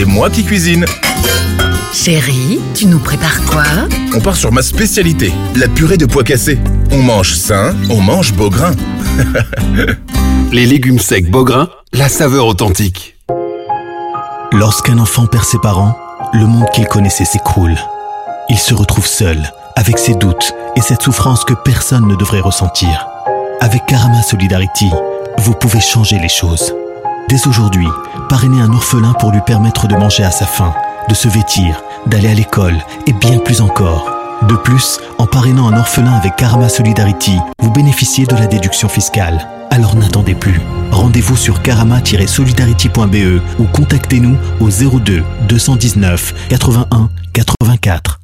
C'est moi qui cuisine. Chérie, tu nous prépares quoi On part sur ma spécialité, la purée de pois cassés. On mange sain, on mange beau grain. Les légumes secs Beaugrain, la saveur authentique. Lorsqu'un enfant perd ses parents, le monde qu'il connaissait s'écroule. Il se retrouve seul, avec ses doutes et cette souffrance que personne ne devrait ressentir. Avec Karama Solidarity, vous pouvez changer les choses. Dès aujourd'hui, parrainez un orphelin pour lui permettre de manger à sa faim, de se vêtir, d'aller à l'école et bien plus encore. De plus, en parrainant un orphelin avec Karama Solidarity, vous bénéficiez de la déduction fiscale. Alors n'attendez plus. Rendez-vous sur karama-solidarity.be ou contactez-nous au 02 219 81 84.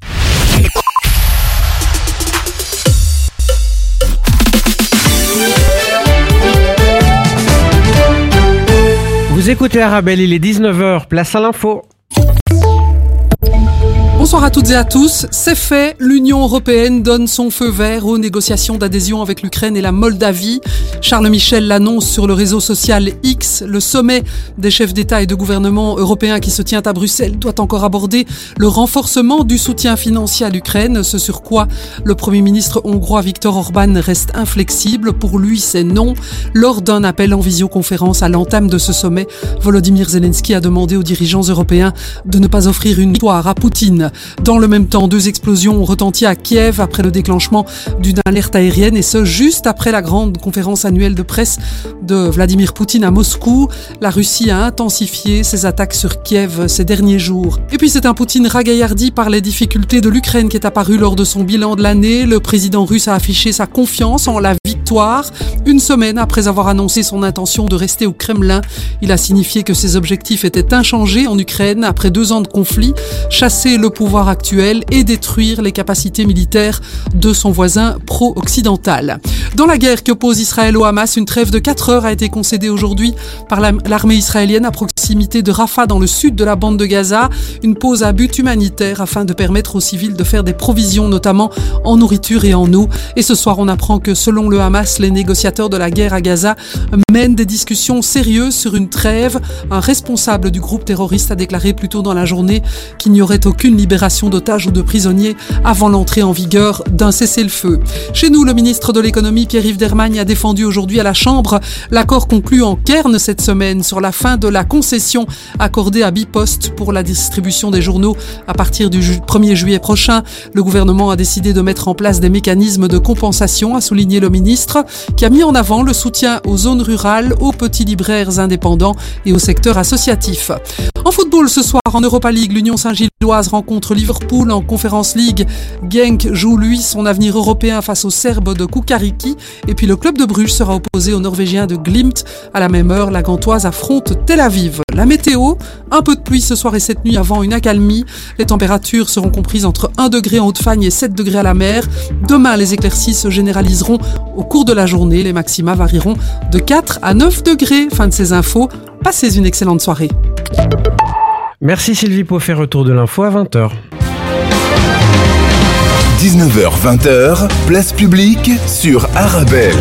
Vous écoutez Arabelle, il est 19h, place à l'info. Bonsoir à toutes et à tous. C'est fait, l'Union européenne donne son feu vert aux négociations d'adhésion avec l'Ukraine et la Moldavie. Charles Michel l'annonce sur le réseau social X. Le sommet des chefs d'État et de gouvernement européens qui se tient à Bruxelles doit encore aborder le renforcement du soutien financier à l'Ukraine, ce sur quoi le Premier ministre hongrois Viktor Orban reste inflexible. Pour lui, c'est non. Lors d'un appel en visioconférence à l'entame de ce sommet, Volodymyr Zelensky a demandé aux dirigeants européens de ne pas offrir une victoire à Poutine. Dans le même temps, deux explosions ont retenti à Kiev après le déclenchement d'une alerte aérienne et ce juste après la grande conférence annuelle de presse de Vladimir Poutine à Moscou. La Russie a intensifié ses attaques sur Kiev ces derniers jours. Et puis c'est un Poutine ragaillardi par les difficultés de l'Ukraine qui est apparu lors de son bilan de l'année. Le président russe a affiché sa confiance en la victoire. Une semaine après avoir annoncé son intention de rester au Kremlin, il a signifié que ses objectifs étaient inchangés en Ukraine après deux ans de conflit, chasser le pouvoir actuel et détruire les capacités militaires de son voisin pro-occidental. Dans la guerre qui oppose Israël au Hamas, une trêve de 4 heures a été concédée aujourd'hui par l'armée israélienne à proximité de Rafah dans le sud de la bande de Gaza. Une pause à but humanitaire afin de permettre aux civils de faire des provisions, notamment en nourriture et en eau. Et ce soir, on apprend que selon le Hamas, les négociateurs de la guerre à Gaza mènent des discussions sérieuses sur une trêve. Un responsable du groupe terroriste a déclaré plus tôt dans la journée qu'il n'y aurait aucune libération d'otages ou de prisonniers avant l'entrée en vigueur d'un cessez-le-feu. Chez nous, le ministre de l'économie Pierre-Yves Dermagne a défendu aujourd'hui à la Chambre l'accord conclu en Cairn cette semaine sur la fin de la concession accordée à Bipost pour la distribution des journaux à partir du 1er juillet prochain. Le gouvernement a décidé de mettre en place des mécanismes de compensation, a souligné le ministre, qui a mis en avant le soutien aux zones rurales, aux petits libraires indépendants et au secteur associatif. En football ce soir en Europa League, l'Union Saint-Gilloise rencontre Liverpool en Conference League. Genk joue lui son avenir européen face aux Serbes de Kukariki et puis le club de Bruges sera opposé aux Norvégiens de Glimt. À la même heure, la Gantoise affronte Tel Aviv. La météo, un peu de pluie ce soir et cette nuit avant une accalmie. Les températures seront comprises entre 1 degré en Haute-Fagne et 7 degrés à la mer. Demain, les éclaircies se généraliseront au cours de la journée. Les maxima varieront de 4 à 9 degrés. Fin de ces infos. Passez une excellente soirée. Merci Sylvie pour faire retour de l'info à 20h. 19h-20h, place publique sur Arabelle.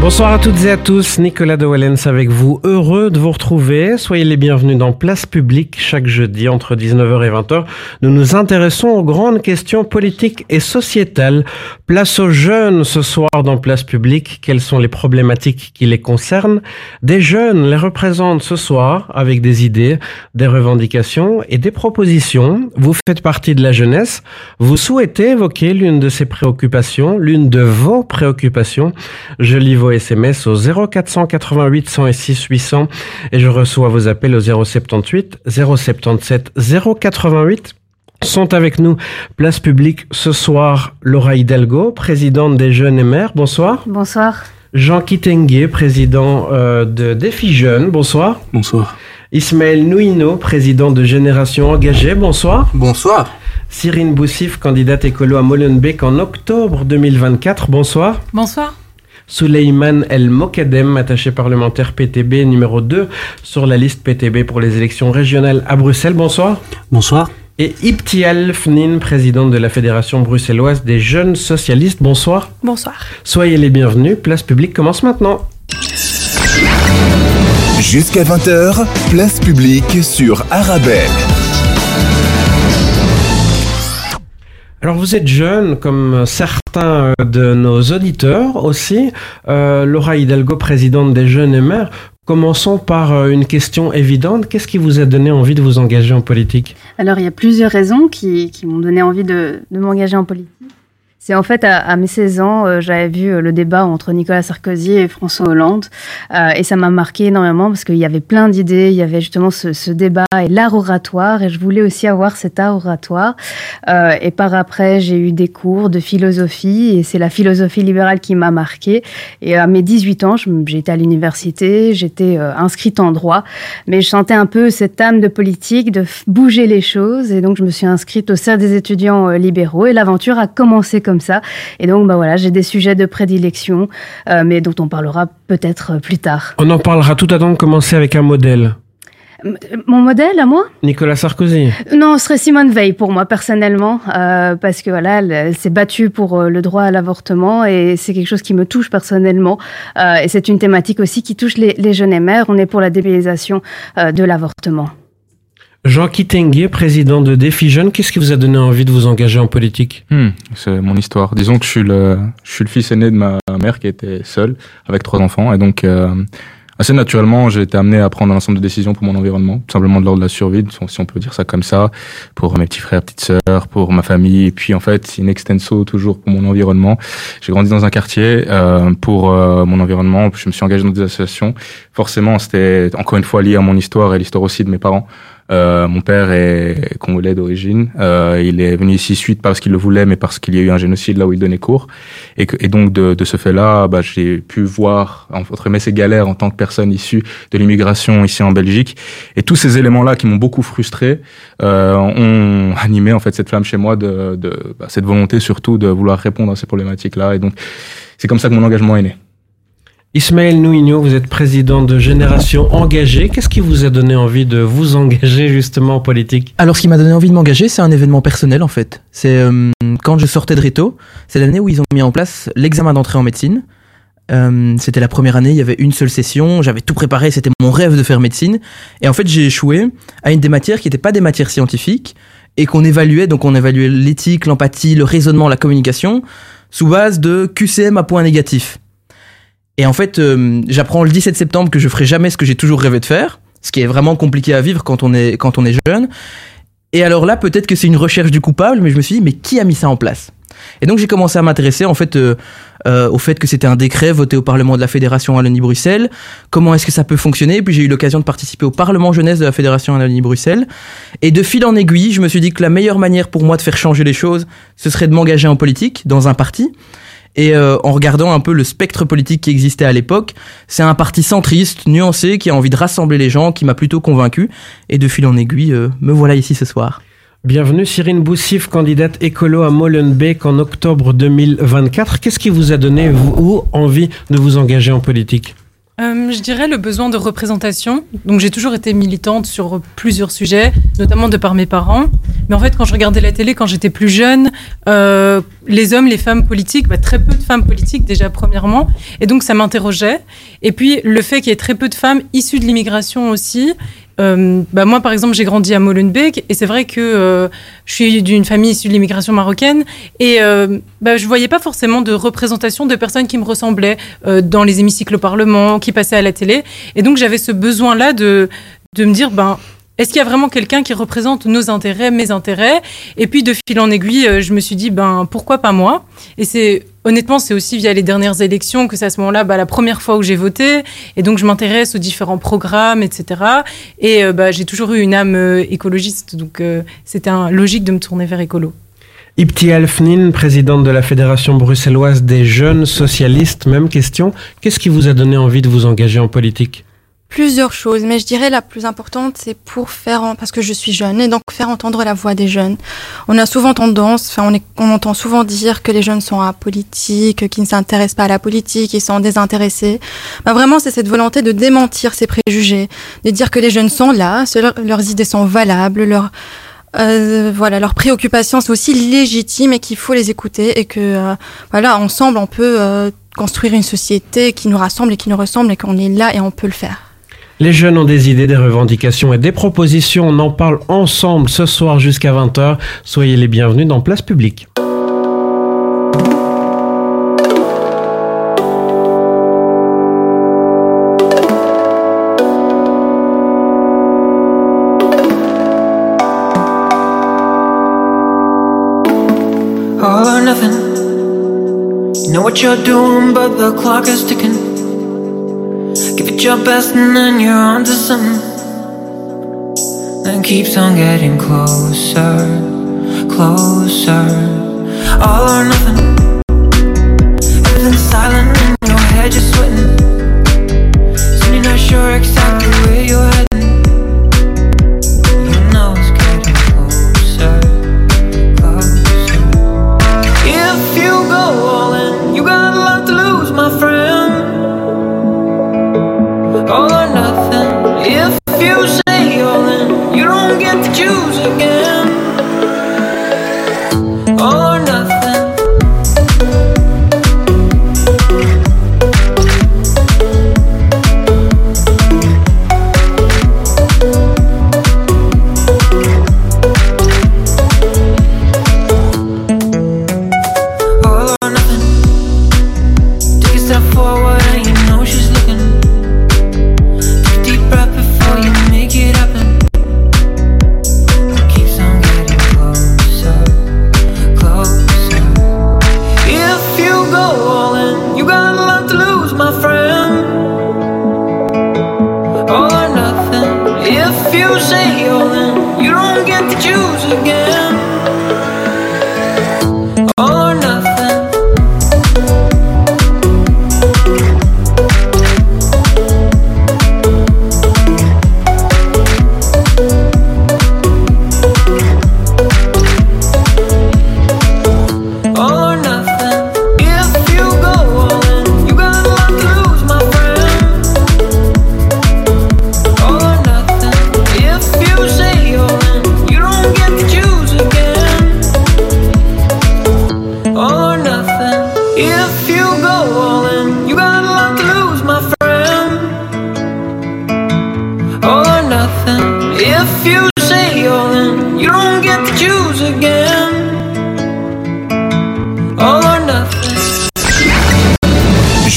Bonsoir à toutes et à tous, Nicolas de Wallens avec vous, heureux de vous retrouver. Soyez les bienvenus dans Place Publique chaque jeudi entre 19h et 20h. Nous nous intéressons aux grandes questions politiques et sociétales. Place aux jeunes ce soir dans Place Publique. Quelles sont les problématiques qui les concernent? Des jeunes les représentent ce soir avec des idées, des revendications et des propositions. Vous faites partie de la jeunesse. Vous souhaitez évoquer l'une de ces préoccupations, l'une de vos préoccupations. Je lis vos SMS au 0488 106 800 et je reçois vos appels au 078 077 088 sont avec nous, place publique ce soir, Laura Hidalgo, présidente des Jeunes et Mères. Bonsoir. Bonsoir. Jean Kitengue, président euh, de Défi Jeunes. Bonsoir. Bonsoir. Ismaël Nouino, président de Génération Engagée. Bonsoir. Bonsoir. Cyrine Boussif, candidate écolo à Molenbeek en octobre 2024. Bonsoir. Bonsoir. Souleyman El Mokadem, attaché parlementaire PTB numéro 2 sur la liste PTB pour les élections régionales à Bruxelles. Bonsoir. Bonsoir. Et Ibtial Fnin, présidente de la Fédération bruxelloise des jeunes socialistes. Bonsoir. Bonsoir. Soyez les bienvenus. Place publique commence maintenant. Jusqu'à 20h, place publique sur Arabelle. Alors vous êtes jeune, comme certains de nos auditeurs aussi. Euh, Laura Hidalgo, présidente des Jeunes et Mères. Commençons par euh, une question évidente. Qu'est-ce qui vous a donné envie de vous engager en politique? Alors il y a plusieurs raisons qui, m'ont donné envie de m'engager en politique. C'est en fait à, mes 16 ans, euh, j'avais vu euh, le débat entre Nicolas Sarkozy et François Hollande, euh, et ça m'a marqué énormément parce qu'il y avait plein d'idées, il y avait justement ce, débat et l'art oratoire, et je voulais aussi avoir cet art oratoire. et par après, j'ai eu des cours de philosophie, et c'est la philosophie libérale qui m'a marqué. Et à mes 18 ans, j'étais à l'université, j'étais inscrite en droit, mais je sentais un peu cette âme de politique, de bouger les choses, et donc je me suis inscrite au sein des étudiants libéraux, et l'aventure a commencé comme comme ça. Et donc, bah voilà, j'ai des sujets de prédilection, euh, mais dont on parlera peut-être euh, plus tard. On en parlera tout à l'heure. Commencer avec un modèle. Mon modèle à moi? Nicolas Sarkozy. Non, ce serait Simone Veil pour moi personnellement, euh, parce que voilà, elle, s'est battue pour le droit à l'avortement et c'est quelque chose qui me touche personnellement. et c'est une thématique aussi qui touche les, les jeunes et mères. On est pour la débélisation de l'avortement. Jean Kitengue, président de Défi Jeunes, qu'est-ce qui vous a donné envie de vous engager en politique? Hmm, C'est mon histoire. Disons que je suis, le, je suis le fils aîné de ma mère qui était seule avec trois enfants. Et donc, euh, assez naturellement, j'ai été amené à prendre un ensemble de décisions pour mon environnement, tout simplement de l'ordre de la survie, si on peut dire ça comme ça, pour mes petits frères, petites sœurs, pour ma famille. Et puis, en fait, in extenso, toujours pour mon environnement. J'ai grandi dans un quartier euh, pour euh, mon environnement. Je me suis engagé dans des associations. Forcément, c'était encore une fois lié à mon histoire et l'histoire aussi de mes parents. Euh, mon père est congolais d'origine. Euh, il est venu ici suite parce qu'il le voulait, mais parce qu'il y a eu un génocide là où il donnait cours. Et, que, et donc de, de ce fait-là, bah, j'ai pu voir entre mes ces galères en tant que personne issue de l'immigration ici en Belgique. Et tous ces éléments-là qui m'ont beaucoup frustré euh, ont animé en fait cette flamme chez moi de, de bah, cette volonté surtout de vouloir répondre à ces problématiques-là. Et donc c'est comme ça que mon engagement est né. Ismaël Nouigno, vous êtes président de Génération Engagée. Qu'est-ce qui vous a donné envie de vous engager justement en politique? Alors, ce qui m'a donné envie de m'engager, c'est un événement personnel en fait. C'est euh, quand je sortais de Réto, c'est l'année où ils ont mis en place l'examen d'entrée en médecine. Euh, c'était la première année, il y avait une seule session, j'avais tout préparé, c'était mon rêve de faire médecine. Et en fait, j'ai échoué à une des matières qui n'étaient pas des matières scientifiques et qu'on évaluait, donc on évaluait l'éthique, l'empathie, le raisonnement, la communication, sous base de QCM à point négatif. Et en fait, euh, j'apprends le 17 septembre que je ferai jamais ce que j'ai toujours rêvé de faire, ce qui est vraiment compliqué à vivre quand on est, quand on est jeune. Et alors là, peut-être que c'est une recherche du coupable, mais je me suis dit, mais qui a mis ça en place? Et donc j'ai commencé à m'intéresser en fait euh, euh, au fait que c'était un décret voté au Parlement de la Fédération Wallonie-Bruxelles. Comment est-ce que ça peut fonctionner? Et puis j'ai eu l'occasion de participer au Parlement jeunesse de la Fédération Wallonie-Bruxelles. Et de fil en aiguille, je me suis dit que la meilleure manière pour moi de faire changer les choses, ce serait de m'engager en politique, dans un parti. Et euh, en regardant un peu le spectre politique qui existait à l'époque, c'est un parti centriste, nuancé, qui a envie de rassembler les gens, qui m'a plutôt convaincu. Et de fil en aiguille, euh, me voilà ici ce soir. Bienvenue Cyrine Boussif, candidate écolo à Molenbeek en octobre 2024. Qu'est-ce qui vous a donné, vous, envie de vous engager en politique? Euh, je dirais le besoin de représentation. Donc j'ai toujours été militante sur plusieurs sujets, notamment de par mes parents. Mais en fait, quand je regardais la télé quand j'étais plus jeune, euh, les hommes, les femmes politiques, bah, très peu de femmes politiques déjà premièrement. Et donc ça m'interrogeait. Et puis le fait qu'il y ait très peu de femmes issues de l'immigration aussi, euh, bah moi, par exemple, j'ai grandi à Molenbeek et c'est vrai que euh, je suis d'une famille issue de l'immigration marocaine et euh, bah, je voyais pas forcément de représentation de personnes qui me ressemblaient euh, dans les hémicycles au Parlement, qui passaient à la télé. Et donc, j'avais ce besoin-là de, de me dire, ben, est-ce qu'il y a vraiment quelqu'un qui représente nos intérêts, mes intérêts? Et puis de fil en aiguille, euh, je me suis dit ben pourquoi pas moi? Et c'est honnêtement c'est aussi via les dernières élections que c'est à ce moment-là bah, la première fois où j'ai voté et donc je m'intéresse aux différents programmes, etc. Et euh, bah, j'ai toujours eu une âme euh, écologiste, donc c'était logique de me tourner vers écolo. Ipti Alfnin, présidente de la Fédération bruxelloise des jeunes socialistes, même question. Qu'est-ce qui vous a donné envie de vous engager en politique? Plusieurs choses, mais je dirais la plus importante, c'est pour faire, parce que je suis jeune, et donc faire entendre la voix des jeunes. On a souvent tendance, enfin, on, on entend souvent dire que les jeunes sont apolitiques, qu'ils ne s'intéressent pas à la politique, ils sont désintéressés. Ben vraiment, c'est cette volonté de démentir ces préjugés, de dire que les jeunes sont là, leurs idées sont valables, leurs euh, voilà, leurs préoccupations sont aussi légitimes et qu'il faut les écouter et que euh, voilà, ensemble, on peut euh, construire une société qui nous rassemble et qui nous ressemble et qu'on est là et on peut le faire. Les jeunes ont des idées, des revendications et des propositions. On en parle ensemble ce soir jusqu'à 20h. Soyez les bienvenus dans Place Publique. It your best, and then you're on to something. Then keeps on getting closer, closer. All or nothing.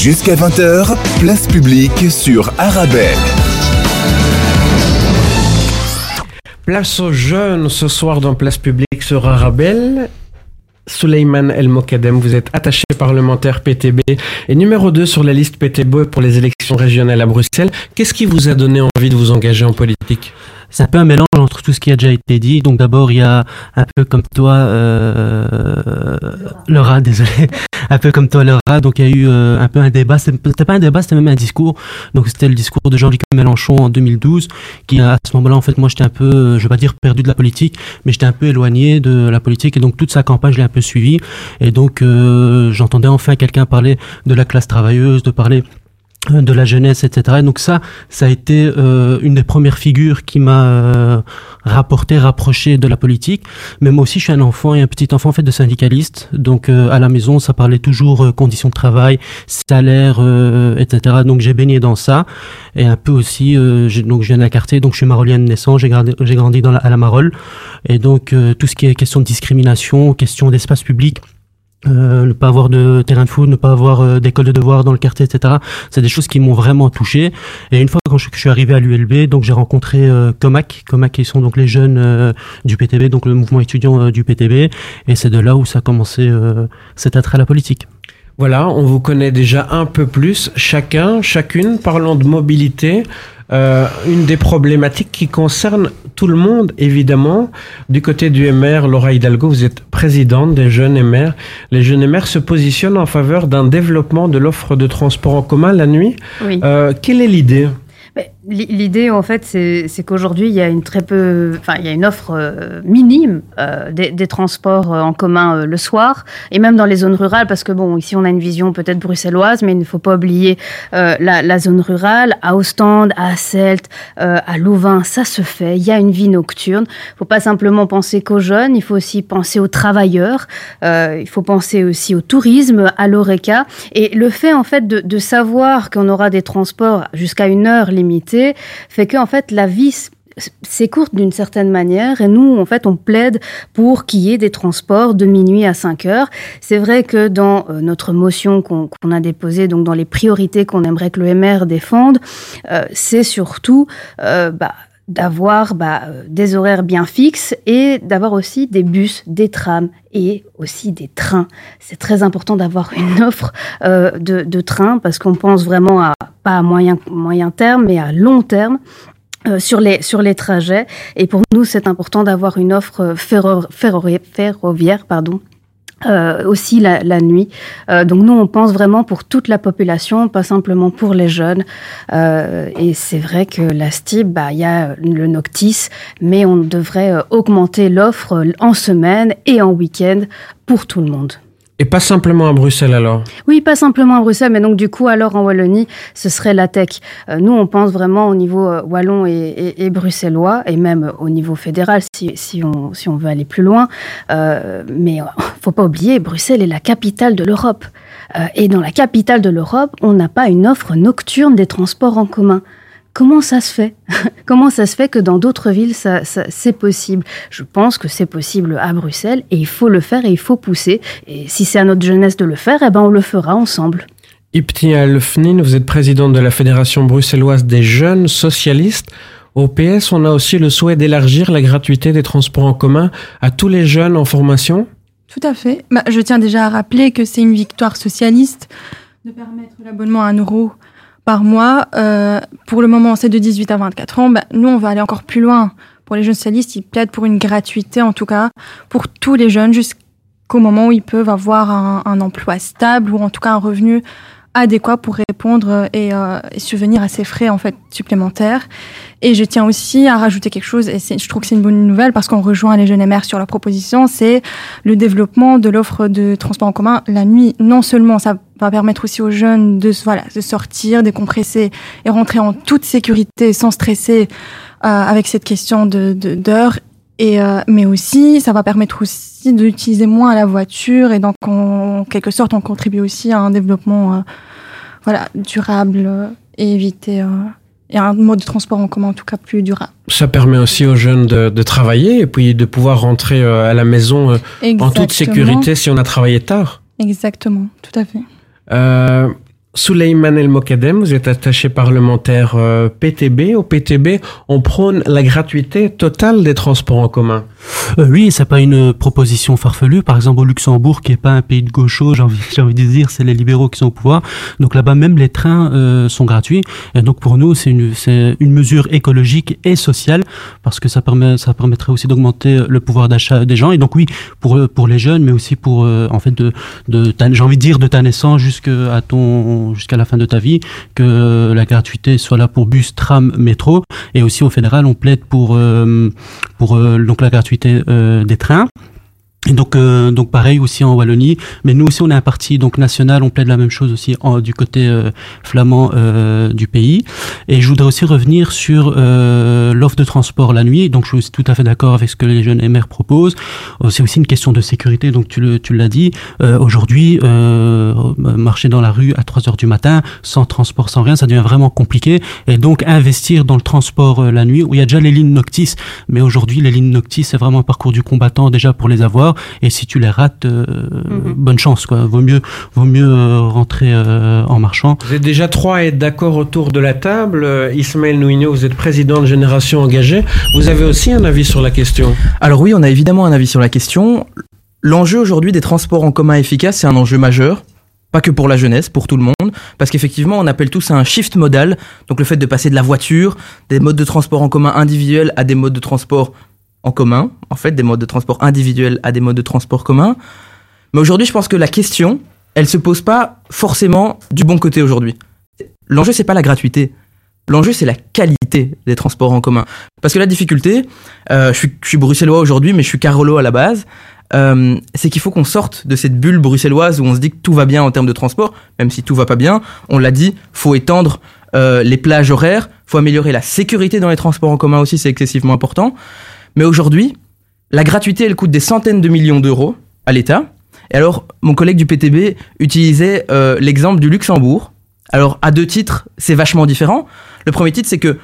Jusqu'à 20h, place publique sur Arabelle. Place aux jeunes ce soir dans Place Publique sur Arabelle. Souleymane El Mokadem, vous êtes attaché parlementaire PTB et numéro 2 sur la liste PTB pour les élections régionales à Bruxelles. Qu'est-ce qui vous a donné envie de vous engager en politique? C'est un peu un mélange entre tout ce qui a déjà été dit. Donc d'abord, il y a un peu comme toi, euh, Laura, désolé, un peu comme toi, Laura. Donc il y a eu euh, un peu un débat. C'était pas un débat, c'était même un discours. Donc c'était le discours de Jean-Luc Mélenchon en 2012, qui à ce moment-là, en fait, moi, j'étais un peu, euh, je vais pas dire perdu de la politique, mais j'étais un peu éloigné de la politique. Et donc toute sa campagne, je l'ai un peu suivi. Et donc euh, j'entendais enfin quelqu'un parler de la classe travailleuse, de parler de la jeunesse, etc. Et donc ça, ça a été euh, une des premières figures qui m'a euh, rapporté, rapproché de la politique. Mais moi aussi, je suis un enfant et un petit enfant en fait de syndicaliste. Donc euh, à la maison, ça parlait toujours euh, conditions de travail, salaire, euh, etc. Donc j'ai baigné dans ça et un peu aussi. euh, donc je viens d'un quartier, donc je suis marolien de naissance. J'ai grandi, dans la, à la Marole et donc tout ce qui est question de discrimination, question d'espace public. Euh, ne pas avoir de terrain de foot, ne pas avoir euh, d'école de devoirs dans le quartier, etc. C'est des choses qui m'ont vraiment touché. Et une fois quand je, que je suis arrivé à l'ULB, donc j'ai rencontré euh, Comac, Comac qui sont donc les jeunes euh, du PTB, donc le mouvement étudiant du PTB. Et c'est de là où ça a commencé cet attrait à la politique. Voilà, on vous connaît déjà un peu plus, chacun, chacune, parlons de mobilité. Euh, une des problématiques qui concerne tout le monde, évidemment. Du côté du MR, Laura Hidalgo, vous êtes présidente des jeunes MR. Les jeunes MR se positionnent en faveur d'un développement de l'offre de transport en commun la nuit. Oui. Euh, quelle est l'idée? L'idée, en fait, c'est qu'aujourd'hui, il y a une très peu, enfin, il y a une offre euh, minime euh, des, des transports euh, en commun euh, le soir, et même dans les zones rurales, parce que bon, ici, on a une vision peut-être bruxelloise, mais il ne faut pas oublier euh, la, la zone rurale. À Ostende, à euh, à Louvain, ça se fait. Il y a une vie nocturne. Il ne faut pas simplement penser qu'aux jeunes, il faut aussi penser aux travailleurs. Il faut penser aussi au tourisme, à l'oreca. Et le fait, en fait, de, de savoir qu'on aura des transports jusqu'à une heure limitée, fait que en fait la vie s'écourte d'une certaine manière et nous en fait on plaide pour qu'il y ait des transports de minuit à 5 heures. C'est vrai que dans euh, notre motion qu'on qu'on a déposée, donc dans les priorités qu'on aimerait que le MR défende, euh, c'est surtout euh, bah, d'avoir bah, euh, des horaires bien fixes et d'avoir aussi des bus, des trams et aussi des trains. C'est très important d'avoir une offre euh, de, de trains parce qu'on pense vraiment à pas à moyen, moyen terme mais à long terme. euh, sur les sur les trajets et pour nous c'est important d'avoir une offre euh, ferro- ferroviaire, ferroviaire pardon euh, aussi la, la nuit. Euh, donc nous, on pense vraiment pour toute la population, pas simplement pour les jeunes. Euh, et c'est vrai que la STIB, bah, il y a le Noctis, mais on devrait euh, augmenter l'offre en semaine et en week-end pour tout le monde. Et pas simplement à Bruxelles alors Oui, pas simplement à Bruxelles, mais donc du coup, alors en Wallonie, ce serait la tech. Euh, nous, on pense vraiment au niveau euh, wallon et, bruxellois, et même euh, au niveau fédéral, si, on, veut aller plus loin. Euh, mais faut pas oublier, Bruxelles est la capitale de l'Europe. Et dans la capitale de l'Europe, on n'a pas une offre nocturne des transports en commun. Comment ça se fait Comment ça se fait que dans d'autres villes, ça, ça- c'est possible? Je pense que c'est possible à Bruxelles et il faut le faire et il faut pousser. Et si c'est à notre jeunesse de le faire, eh ben on le fera ensemble. Iptia Lefnin, vous êtes présidente de la Fédération bruxelloise des jeunes socialistes. Au PS, on a aussi le souhait d'élargir la gratuité des transports en commun à tous les jeunes en formation. Tout à fait. Bah, je tiens déjà à rappeler que c'est une victoire socialiste de permettre l'abonnement à 1 euro par mois. Euh, pour le moment, c'est de 18 à 24 ans. Bah, nous, on va aller encore plus loin. Pour les jeunes socialistes, ils plaident pour une gratuité, en tout cas, pour tous les jeunes, jusqu'au moment où ils peuvent avoir un, un emploi stable ou en tout cas un revenu adéquat pour répondre et, euh, et subvenir à ces frais en fait supplémentaires. Et je tiens aussi à rajouter quelque chose, et je trouve que c'est une bonne nouvelle parce qu'on rejoint les jeunes MR sur leur proposition, c'est le développement de l'offre de transport en commun la nuit. Non seulement ça va permettre aussi aux jeunes de, voilà, de sortir, décompresser et rentrer en toute sécurité sans stresser euh, avec cette question de d'heures. Et euh, mais aussi, ça va permettre aussi d'utiliser moins la voiture et donc en, en quelque sorte, on contribue aussi à un développement euh, voilà durable et éviter et un mode de transport en commun en tout cas plus durable. Ça permet aussi aux jeunes de, de travailler et puis de pouvoir rentrer à la maison en toute sécurité si on a travaillé tard. Exactement, tout à fait. Euh, Souleymane El Mokadem, vous êtes attaché parlementaire euh, PTB. Au PTB, on prône la gratuité totale des transports en commun. Euh, oui, c'est pas une proposition farfelue. Par exemple, au Luxembourg, qui est pas un pays de gauchos, j'ai envie, envie de dire, c'est les libéraux qui sont au pouvoir. Donc là-bas, même les trains euh, sont gratuits. Et donc pour nous, c'est une, une mesure écologique et sociale parce que ça permet, ça permettrait aussi d'augmenter le pouvoir d'achat des gens. Et donc oui, pour pour les jeunes, mais aussi pour euh, en fait de, de j'ai envie de dire de ta naissance jusqu'à ton jusqu'à la fin de ta vie, que la gratuité soit là pour bus, tram, métro. Et aussi au fédéral, on plaide pour euh, pour euh, donc la gratuité euh, des trains. Et donc, euh, donc pareil aussi en Wallonie, mais nous aussi on est un parti donc national, on plaide la même chose aussi en- du côté euh, flamand euh, du pays. Et je voudrais aussi revenir sur euh, l'offre de transport la nuit. Donc je suis tout à fait d'accord avec ce que les jeunes MR proposent. Euh, C'est aussi une question de sécurité, donc tu le tu l'as dit. Euh, Aujourd'hui, marcher dans la rue à 3 heures du matin sans transport, sans rien, ça devient vraiment compliqué. Et donc investir dans le transport la nuit, où il y a déjà les lignes Noctis, mais aujourd'hui les lignes Noctis c'est vraiment un parcours du combattant déjà pour les avoir. Et si tu les rates, euh, bonne chance quoi. Vaut mieux vaut mieux euh, rentrer euh, en marchant. Vous êtes déjà trois à être d'accord autour de la table. Ismaël Nouino, vous êtes président de Génération Engagée. Vous avez aussi un avis sur la question? Alors oui, on a évidemment un avis sur la question. L'enjeu aujourd'hui des transports en commun efficaces, c'est un enjeu majeur. Pas que pour la jeunesse, pour tout le monde. Parce qu'effectivement, on appelle tout ça un shift modal. Donc le fait de passer de la voiture, des modes de transport en commun individuels à des modes de transport en commun. En fait, des modes de transport individuels à des modes de transport commun. Mais aujourd'hui, je pense que la question, elle se pose pas forcément du bon côté aujourd'hui. L'enjeu, c'est pas la gratuité. L'enjeu, c'est la qualité des transports en commun. Parce que la difficulté, euh, je, suis, je suis bruxellois aujourd'hui, mais je suis carolo à la base, euh, c'est qu'il faut qu'on sorte de cette bulle bruxelloise où on se dit que tout va bien en termes de transport, même si tout va pas bien. On l'a dit, faut étendre euh, les plages horaires, faut améliorer la sécurité dans les transports en commun aussi, c'est excessivement important. Mais aujourd'hui, la gratuité, elle coûte des centaines de millions d'euros à l'État. Et alors, mon collègue du PTB utilisait euh, l'exemple du Luxembourg. Alors, à deux titres, c'est vachement différent. Le premier titre, c'est que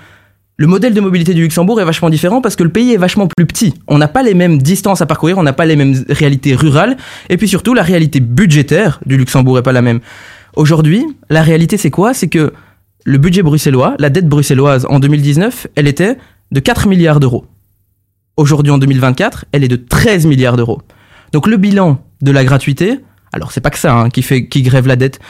le modèle de mobilité du Luxembourg est vachement différent parce que le pays est vachement plus petit. On n'a pas les mêmes distances à parcourir, on n'a pas les mêmes réalités rurales, et puis surtout, la réalité budgétaire du Luxembourg est pas la même. Aujourd'hui, la réalité, c'est quoi? C'est que le budget bruxellois, la dette bruxelloise en 2019, elle était de 4 milliards d'euros. Aujourd'hui, en 2024, elle est de 13 milliards d'euros. Donc le bilan de la gratuité, alors c'est pas que ça hein, qui qui grève la dette,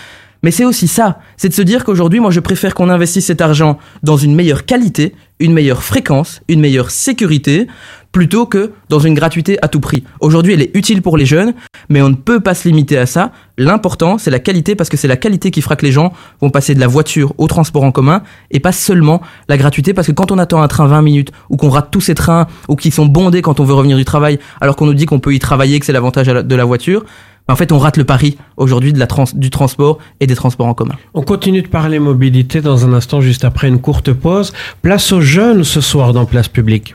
mais c'est aussi ça, c'est de se dire qu'aujourd'hui, moi je préfère qu'on investisse cet argent dans une meilleure qualité, une meilleure fréquence, une meilleure sécurité, plutôt que dans une gratuité à tout prix. Aujourd'hui, elle est utile pour les jeunes, mais on ne peut pas se limiter à ça. L'important, c'est la qualité, parce que c'est la qualité qui fera que les gens vont passer de la voiture au transport en commun, et pas seulement la gratuité, parce que quand on attend un train 20 minutes, ou qu'on rate tous ces trains, ou qui sont bondés quand on veut revenir du travail, alors qu'on nous dit qu'on peut y travailler, que c'est l'avantage de la voiture, ben, en fait, on rate le pari aujourd'hui du transport et des transports en commun. On continue de parler mobilité dans un instant, juste après une courte pause. Place aux jeunes ce soir dans Place Publique.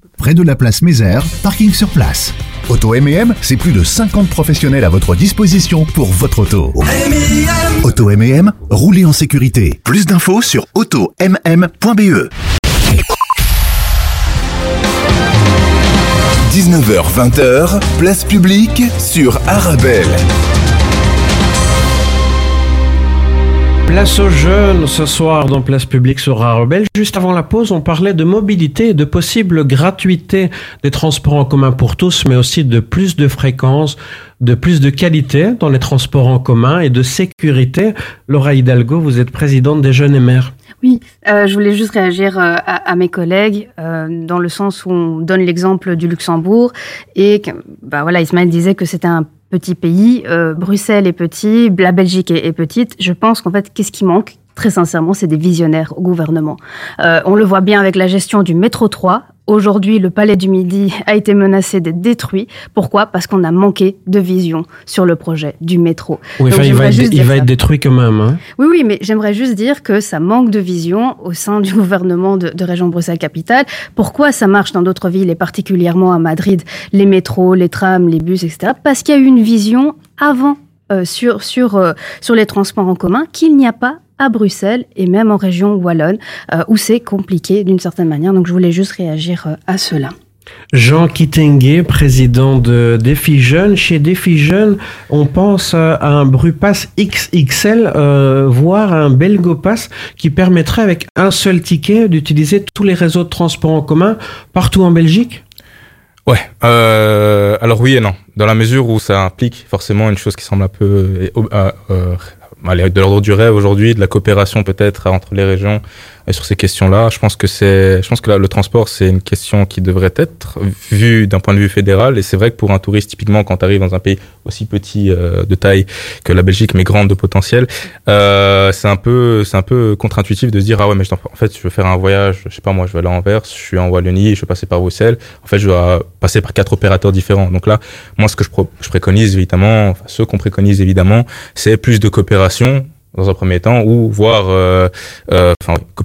près de la place Mézère, parking sur place. Auto M&M, c'est plus de 50 professionnels à votre disposition pour votre auto. Auto M&M, roulez en sécurité. Plus d'infos sur automm.be. 19h-20h, place publique sur Arabelle. Place aux jeunes ce soir dans Place Publique sur Arabelle. Juste avant la pause, on parlait de mobilité et de possible gratuité des transports en commun pour tous, mais aussi de plus de fréquences, de plus de qualité dans les transports en commun et de sécurité. Laura Hidalgo, vous êtes présidente des Jeunes et Mères. Oui, euh, je voulais juste réagir euh, à, à mes collègues euh, dans le sens où on donne l'exemple du Luxembourg et que, bah voilà, Ismaël disait que c'était un petit pays, euh, Bruxelles est petit, la Belgique est, petite. Je pense qu'en fait, qu'est-ce qui manque? Très sincèrement, c'est des visionnaires au gouvernement. Euh, on le voit bien avec la gestion du métro 3. Aujourd'hui, le palais du Midi a été menacé d'être détruit. Pourquoi? Parce qu'on a manqué de vision sur le projet du métro. Oui, Donc, enfin, il va, être, il va détruit quand même. Hein. Oui, oui, mais j'aimerais juste dire que ça manque de vision au sein du gouvernement de, de région Bruxelles-Capitale. Pourquoi ça marche dans d'autres villes et particulièrement à Madrid, les métros, les trams, les bus, etc. Parce qu'il y a eu une vision avant euh, euh, sur les transports en commun qu'il n'y a pas à Bruxelles et même en région wallonne euh, où c'est compliqué d'une certaine manière. Donc je voulais juste réagir à cela. Jean Kittengue, président de Défi Jeunes. Chez Défi Jeunes, on pense à un Brupass XXL, euh, voire un Belgopass qui permettrait avec un seul ticket d'utiliser tous les réseaux de transport en commun partout en Belgique? Ouais. Euh, alors oui et non. Dans la mesure où ça implique forcément une chose qui semble un peu euh, euh, de l'ordre du rêve aujourd'hui, de la coopération peut-être entre les régions sur ces questions-là. Je pense que c'est, je pense que là, le transport c'est une question qui devrait être vue d'un point de vue fédéral. Et c'est vrai que pour un touriste, typiquement, quand tu arrives dans un pays aussi petit euh, de taille que la Belgique, mais grande de potentiel, euh, c'est un peu, c'est un peu contre-intuitif de se dire ah ouais mais en fait je veux faire un voyage, je sais pas moi, je vais aller à Anvers, je suis en Wallonie, je vais passer par Bruxelles. En fait, je dois passer par quatre opérateurs différents. Donc là, moi, ce que je, préconise évidemment, enfin, ceux qu'on préconise évidemment, c'est plus de coopération dans un premier temps, ou voir euh, euh,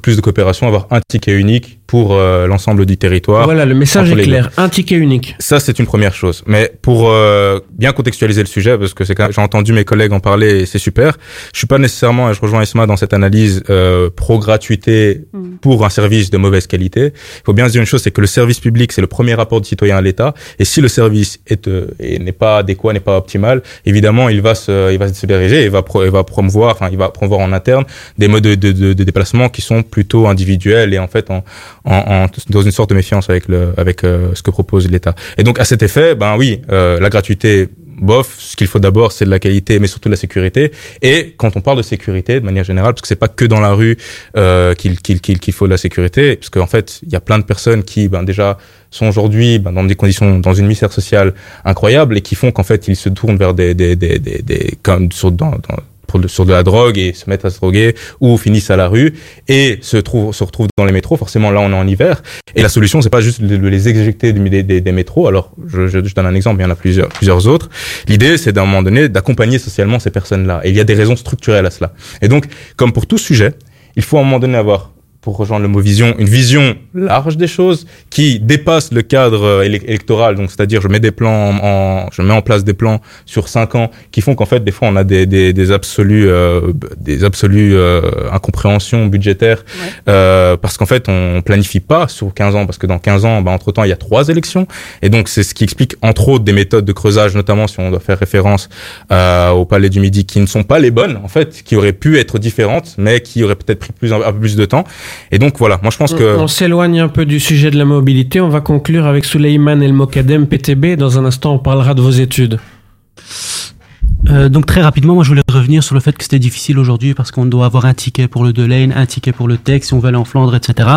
plus de coopération, avoir un ticket unique pour euh, l'ensemble du territoire. Voilà, le message est clair. Un ticket unique. ça, c'est une première chose. Mais pour euh, bien contextualiser le sujet, parce que c'est quand même- j'ai entendu mes collègues en parler et c'est super. Je suis pas nécessairement, et je rejoins Isma dans cette analyse euh, pro-gratuité pour un service de mauvaise qualité. Il faut bien se dire une chose, c'est que le service public, c'est le premier rapport du citoyen à l'État. Et si le service est euh, et n'est pas adéquat, n'est pas optimal, évidemment, il va se, il va se diriger et va, pro, il va promouvoir, enfin, il va promouvoir en interne des modes de, de, de, de déplacement qui sont plutôt individuels et en fait en, en, en- dans une sorte de méfiance avec le, avec euh, ce que propose l'État. Et donc à cet effet, ben oui, euh, la gratuité. Bof, ce qu'il faut d'abord, c'est de la qualité, mais surtout de la sécurité. Et quand on parle de sécurité, de manière générale, parce que c'est pas que dans la rue euh, qu'il qu'il qu'il qu'il faut de la sécurité, parce qu'en fait, il y a plein de personnes qui, ben déjà, sont aujourd'hui ben, dans des conditions, dans une misère sociale incroyable, et qui font qu'en fait, ils se tournent vers des, des, des, des, des comme sur, dans, dans pour de- sur de la drogue et se mettent à se droguer ou finissent à la rue et se trouvent se retrouvent dans les métros. Forcément, là, on est en hiver et la solution, c'est pas juste de les éjecter des, des, des métros. Alors, je, je, donne un exemple, il y en a plusieurs plusieurs autres. L'idée, c'est d'un moment donné d'accompagner socialement ces personnes-là. Et il y a des raisons structurelles à cela. Et donc, comme pour tout sujet, il faut un moment donné avoir pour rejoindre le mot vision, une vision large des choses qui dépasse le cadre euh, élec- électoral. Donc, c'est-à-dire, je mets des plans en, je mets en place des plans sur cinq ans qui font qu'en fait, des fois, on a des, des, des absolus, euh, des absolus euh, incompréhensions budgétaires euh, parce qu'en fait, on planifie pas sur 15 ans parce que dans 15 ans, bah, entre temps, il y a trois élections et donc c'est ce qui explique entre autres des méthodes de creusage, notamment si on doit faire référence euh, au Palais du Midi, qui ne sont pas les bonnes en fait, qui auraient pu être différentes, mais qui auraient peut-être pris plus un peu plus de temps. Et donc voilà, moi je pense On, que on s'éloigne un peu du sujet de la mobilité. On va conclure avec Souleyman El Mokadem, PTB. Dans un instant, on parlera de vos études. Euh, donc très rapidement, moi je voulais revenir sur le fait que c'était difficile aujourd'hui parce qu'on doit avoir un ticket pour le Delane, un ticket pour le Tech si on veut aller en Flandre, etc.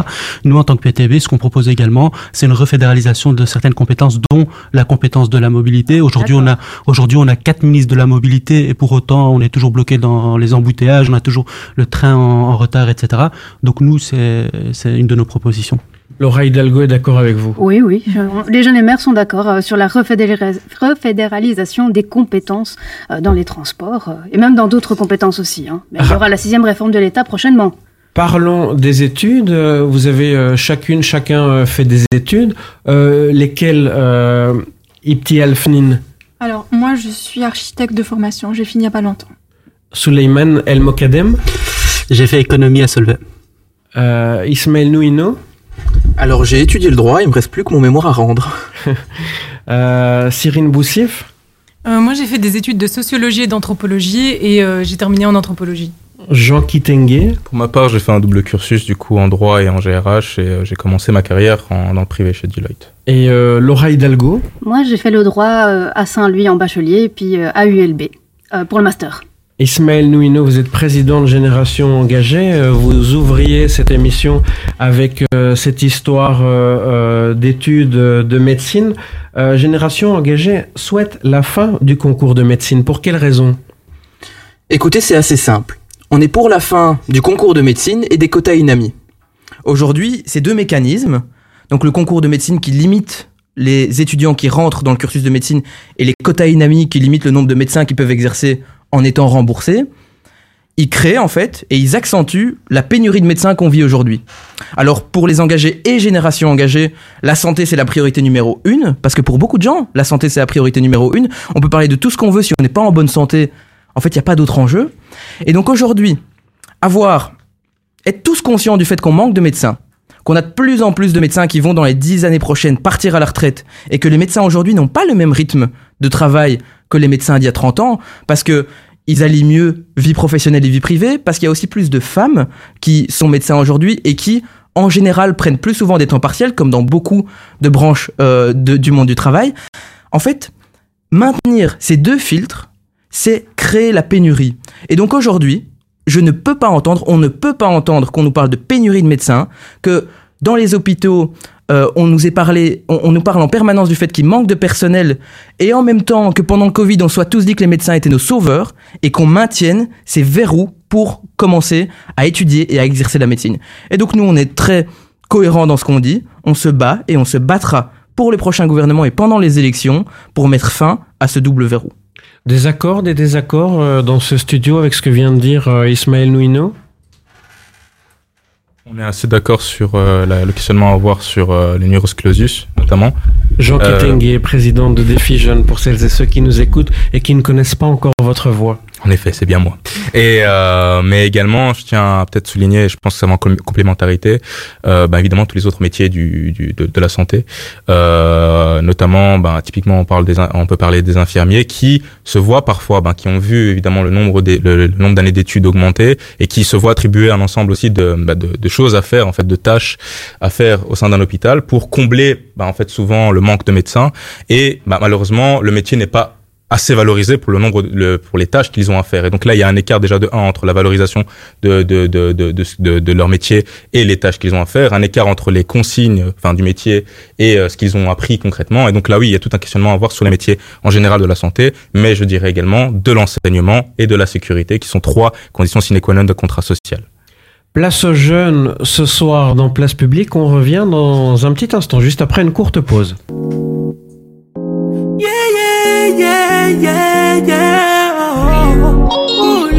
Nous, en tant que PTB, ce qu'on propose également, c'est une refédéralisation de certaines compétences, dont la compétence de la mobilité. Aujourd'hui, on a aujourd'hui on a quatre ministres de la mobilité et pour autant, on est toujours bloqué dans les embouteillages, on a toujours le train en, en retard, etc. Donc nous, c'est une de nos propositions. Laura Hidalgo est d'accord avec vous. Oui, oui. Les jeunes et maires sont d'accord euh, sur la refédéra- refédéralisation des compétences euh, dans les transports euh, et même dans d'autres compétences aussi. hein. Mais il y aura la sixième réforme de l'État prochainement. Parlons des études. Vous avez chacune, chacun fait des études. Euh, lesquelles euh, Ipti Alfnin, Alors, moi, je suis architecte de formation. J'ai fini il n'y a pas longtemps. Souleyman El Mokadem J'ai fait économie à Solvay. Euh, Ismaël Nouino Alors j'ai étudié le droit, il me reste plus que mon mémoire à rendre. euh, Cyrine Boussif Euh, moi, j'ai fait des études de sociologie et d'anthropologie et euh, j'ai terminé en anthropologie. Jean Kitenge Pour ma part, j'ai fait un double cursus du coup en droit et en GRH et euh, j'ai commencé ma carrière en, dans le privé chez Deloitte. Et euh, Laura Hidalgo Moi, j'ai fait le droit euh, à Saint-Louis en bachelier et puis euh, à ULB euh, pour le master. Ismaël Nouino, vous êtes président de Génération Engagée. Euh, Vous ouvriez cette émission avec euh, cette histoire euh, d'études de médecine. Génération Engagée souhaite la fin du concours de médecine. Pour quelle raison? Écoutez, c'est assez simple. On est pour la fin du concours de médecine et des quotas INAMI. Aujourd'hui, ces deux mécanismes, donc le concours de médecine qui limite les étudiants qui rentrent dans le cursus de médecine et les quotas INAMI qui limitent le nombre de médecins qui peuvent exercer en étant remboursés, ils créent en fait et ils accentuent la pénurie de médecins qu'on vit aujourd'hui. Alors pour les engagés et générations engagées, la santé c'est la priorité numéro une, parce que pour beaucoup de gens, la santé c'est la priorité numéro une. On peut parler de tout ce qu'on veut si on n'est pas en bonne santé. En fait, il n'y a pas d'autre enjeu. Et donc aujourd'hui, avoir, être tous conscients du fait qu'on manque de médecins, qu'on a de plus en plus de médecins qui vont dans les dix années prochaines partir à la retraite, et que les médecins aujourd'hui n'ont pas le même rythme de travail que les médecins d'il y a 30 ans, parce que ils allient mieux vie professionnelle et vie privée, parce qu'il y a aussi plus de femmes qui sont médecins aujourd'hui et qui, en général, prennent plus souvent des temps partiels, comme dans beaucoup de branches euh, du monde du travail. En fait, maintenir ces deux filtres, c'est créer la pénurie. Et donc aujourd'hui, je ne peux pas entendre, on ne peut pas entendre qu'on nous parle de pénurie de médecins, que dans les hôpitaux, euh, on nous est parlé, on, nous parle en permanence du fait qu'il manque de personnel, et en même temps que pendant le Covid, on soit tous dit que les médecins étaient nos sauveurs, et qu'on maintienne ces verrous pour commencer à étudier et à exercer la médecine. Et donc nous, on est très cohérents dans ce qu'on dit, on se bat et on se battra pour les prochains gouvernements et pendant les élections pour mettre fin à ce double verrou. Des accords, des désaccords euh, dans ce studio avec ce que vient de dire euh, Ismaël Nouino? On est assez d'accord sur euh, la- le questionnement à avoir sur euh, clausus notamment. Jean Euh, Kitenge, président de Défi pour celles et ceux qui nous écoutent et qui ne connaissent pas encore votre voix. En effet, c'est bien moi. Et euh, mais également, je tiens à peut-être souligner, je pense que ça en com- complémentarité, euh, bah, évidemment tous les autres métiers du, du de, de la santé, euh, notamment, bah, typiquement on parle des, on peut parler des infirmiers qui se voient parfois, bah, qui ont vu évidemment le nombre des, le, le nombre d'années d'études augmenter et qui se voient attribuer un ensemble aussi de, bah, de, de choses à faire, en fait, de tâches à faire au sein d'un hôpital pour combler, bah, en fait, souvent le manque de médecins. Et bah, malheureusement, le métier n'est pas assez valorisés pour le nombre, le, pour les tâches qu'ils ont à faire. Et donc là, il y a un écart déjà de un entre la valorisation de de de, de- de leur métier et les tâches qu'ils ont à faire, un écart entre les consignes, enfin du métier et euh, ce qu'ils ont appris concrètement. Et donc là, oui, il y a tout un questionnement à avoir sur les métiers en général de la santé, mais je dirais également de l'enseignement et de la sécurité, qui sont trois conditions sine qua non de contrat social. Place aux jeunes ce soir dans Place Publique. On revient dans un petit instant, juste après une courte pause. Yeah, yeah, yeah, yeah. Oh, oh,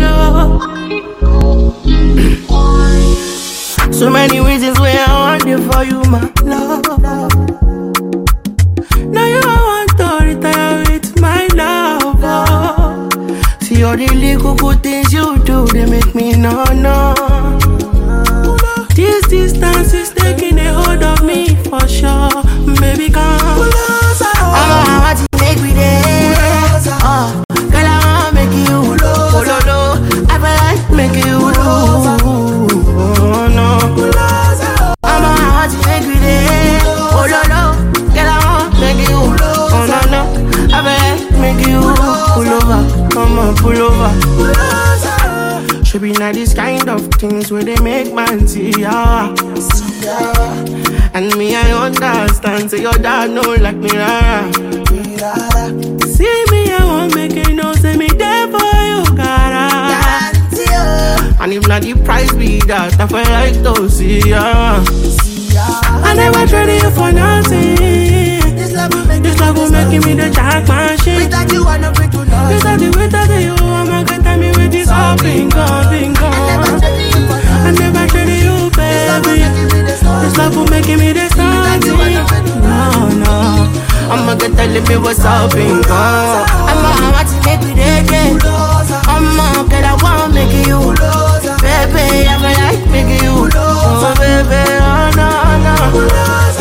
Lord. So many reasons why I want you for you, my love. Now you want oh. See all the little good things you do, they make me no no. This distance is taking a hold of me for sure, baby. Come. Oh, girl, I wanna make you oh, no, no. I like oh, make you oh, no. I'm a make me there. Oh, no, no. Girl, I wanna make you oh, no, no. I like make you pull over. Come on, pull over. Should be not this kind of things where they make man see ya. See. And me, I understand. Say your dad know like me, rara. See Say me there for you, gotta. And if not the price be that, I feel like to see ya. I never traded you for nothing. This love will make, this love will make me the jack machine. Without you, I know free to love. Without you, without you, I'm gonna get me with this all bingo, bingo. I never traded you, baby. This love will make me the something. No, no. I'ma get telling me what's up, bingo. I'ma have to make me there, I'ma get I wanna make you. Baby, I feel like making you. Oh, baby, oh, no, no.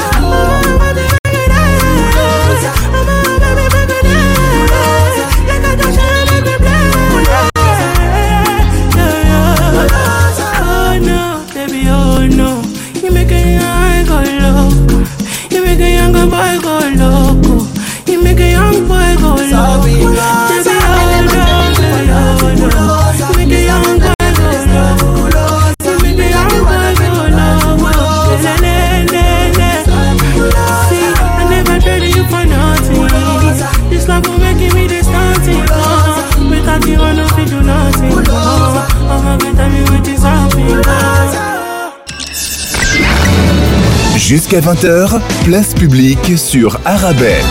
Jusqu'à 20h, place publique sur Arabelle.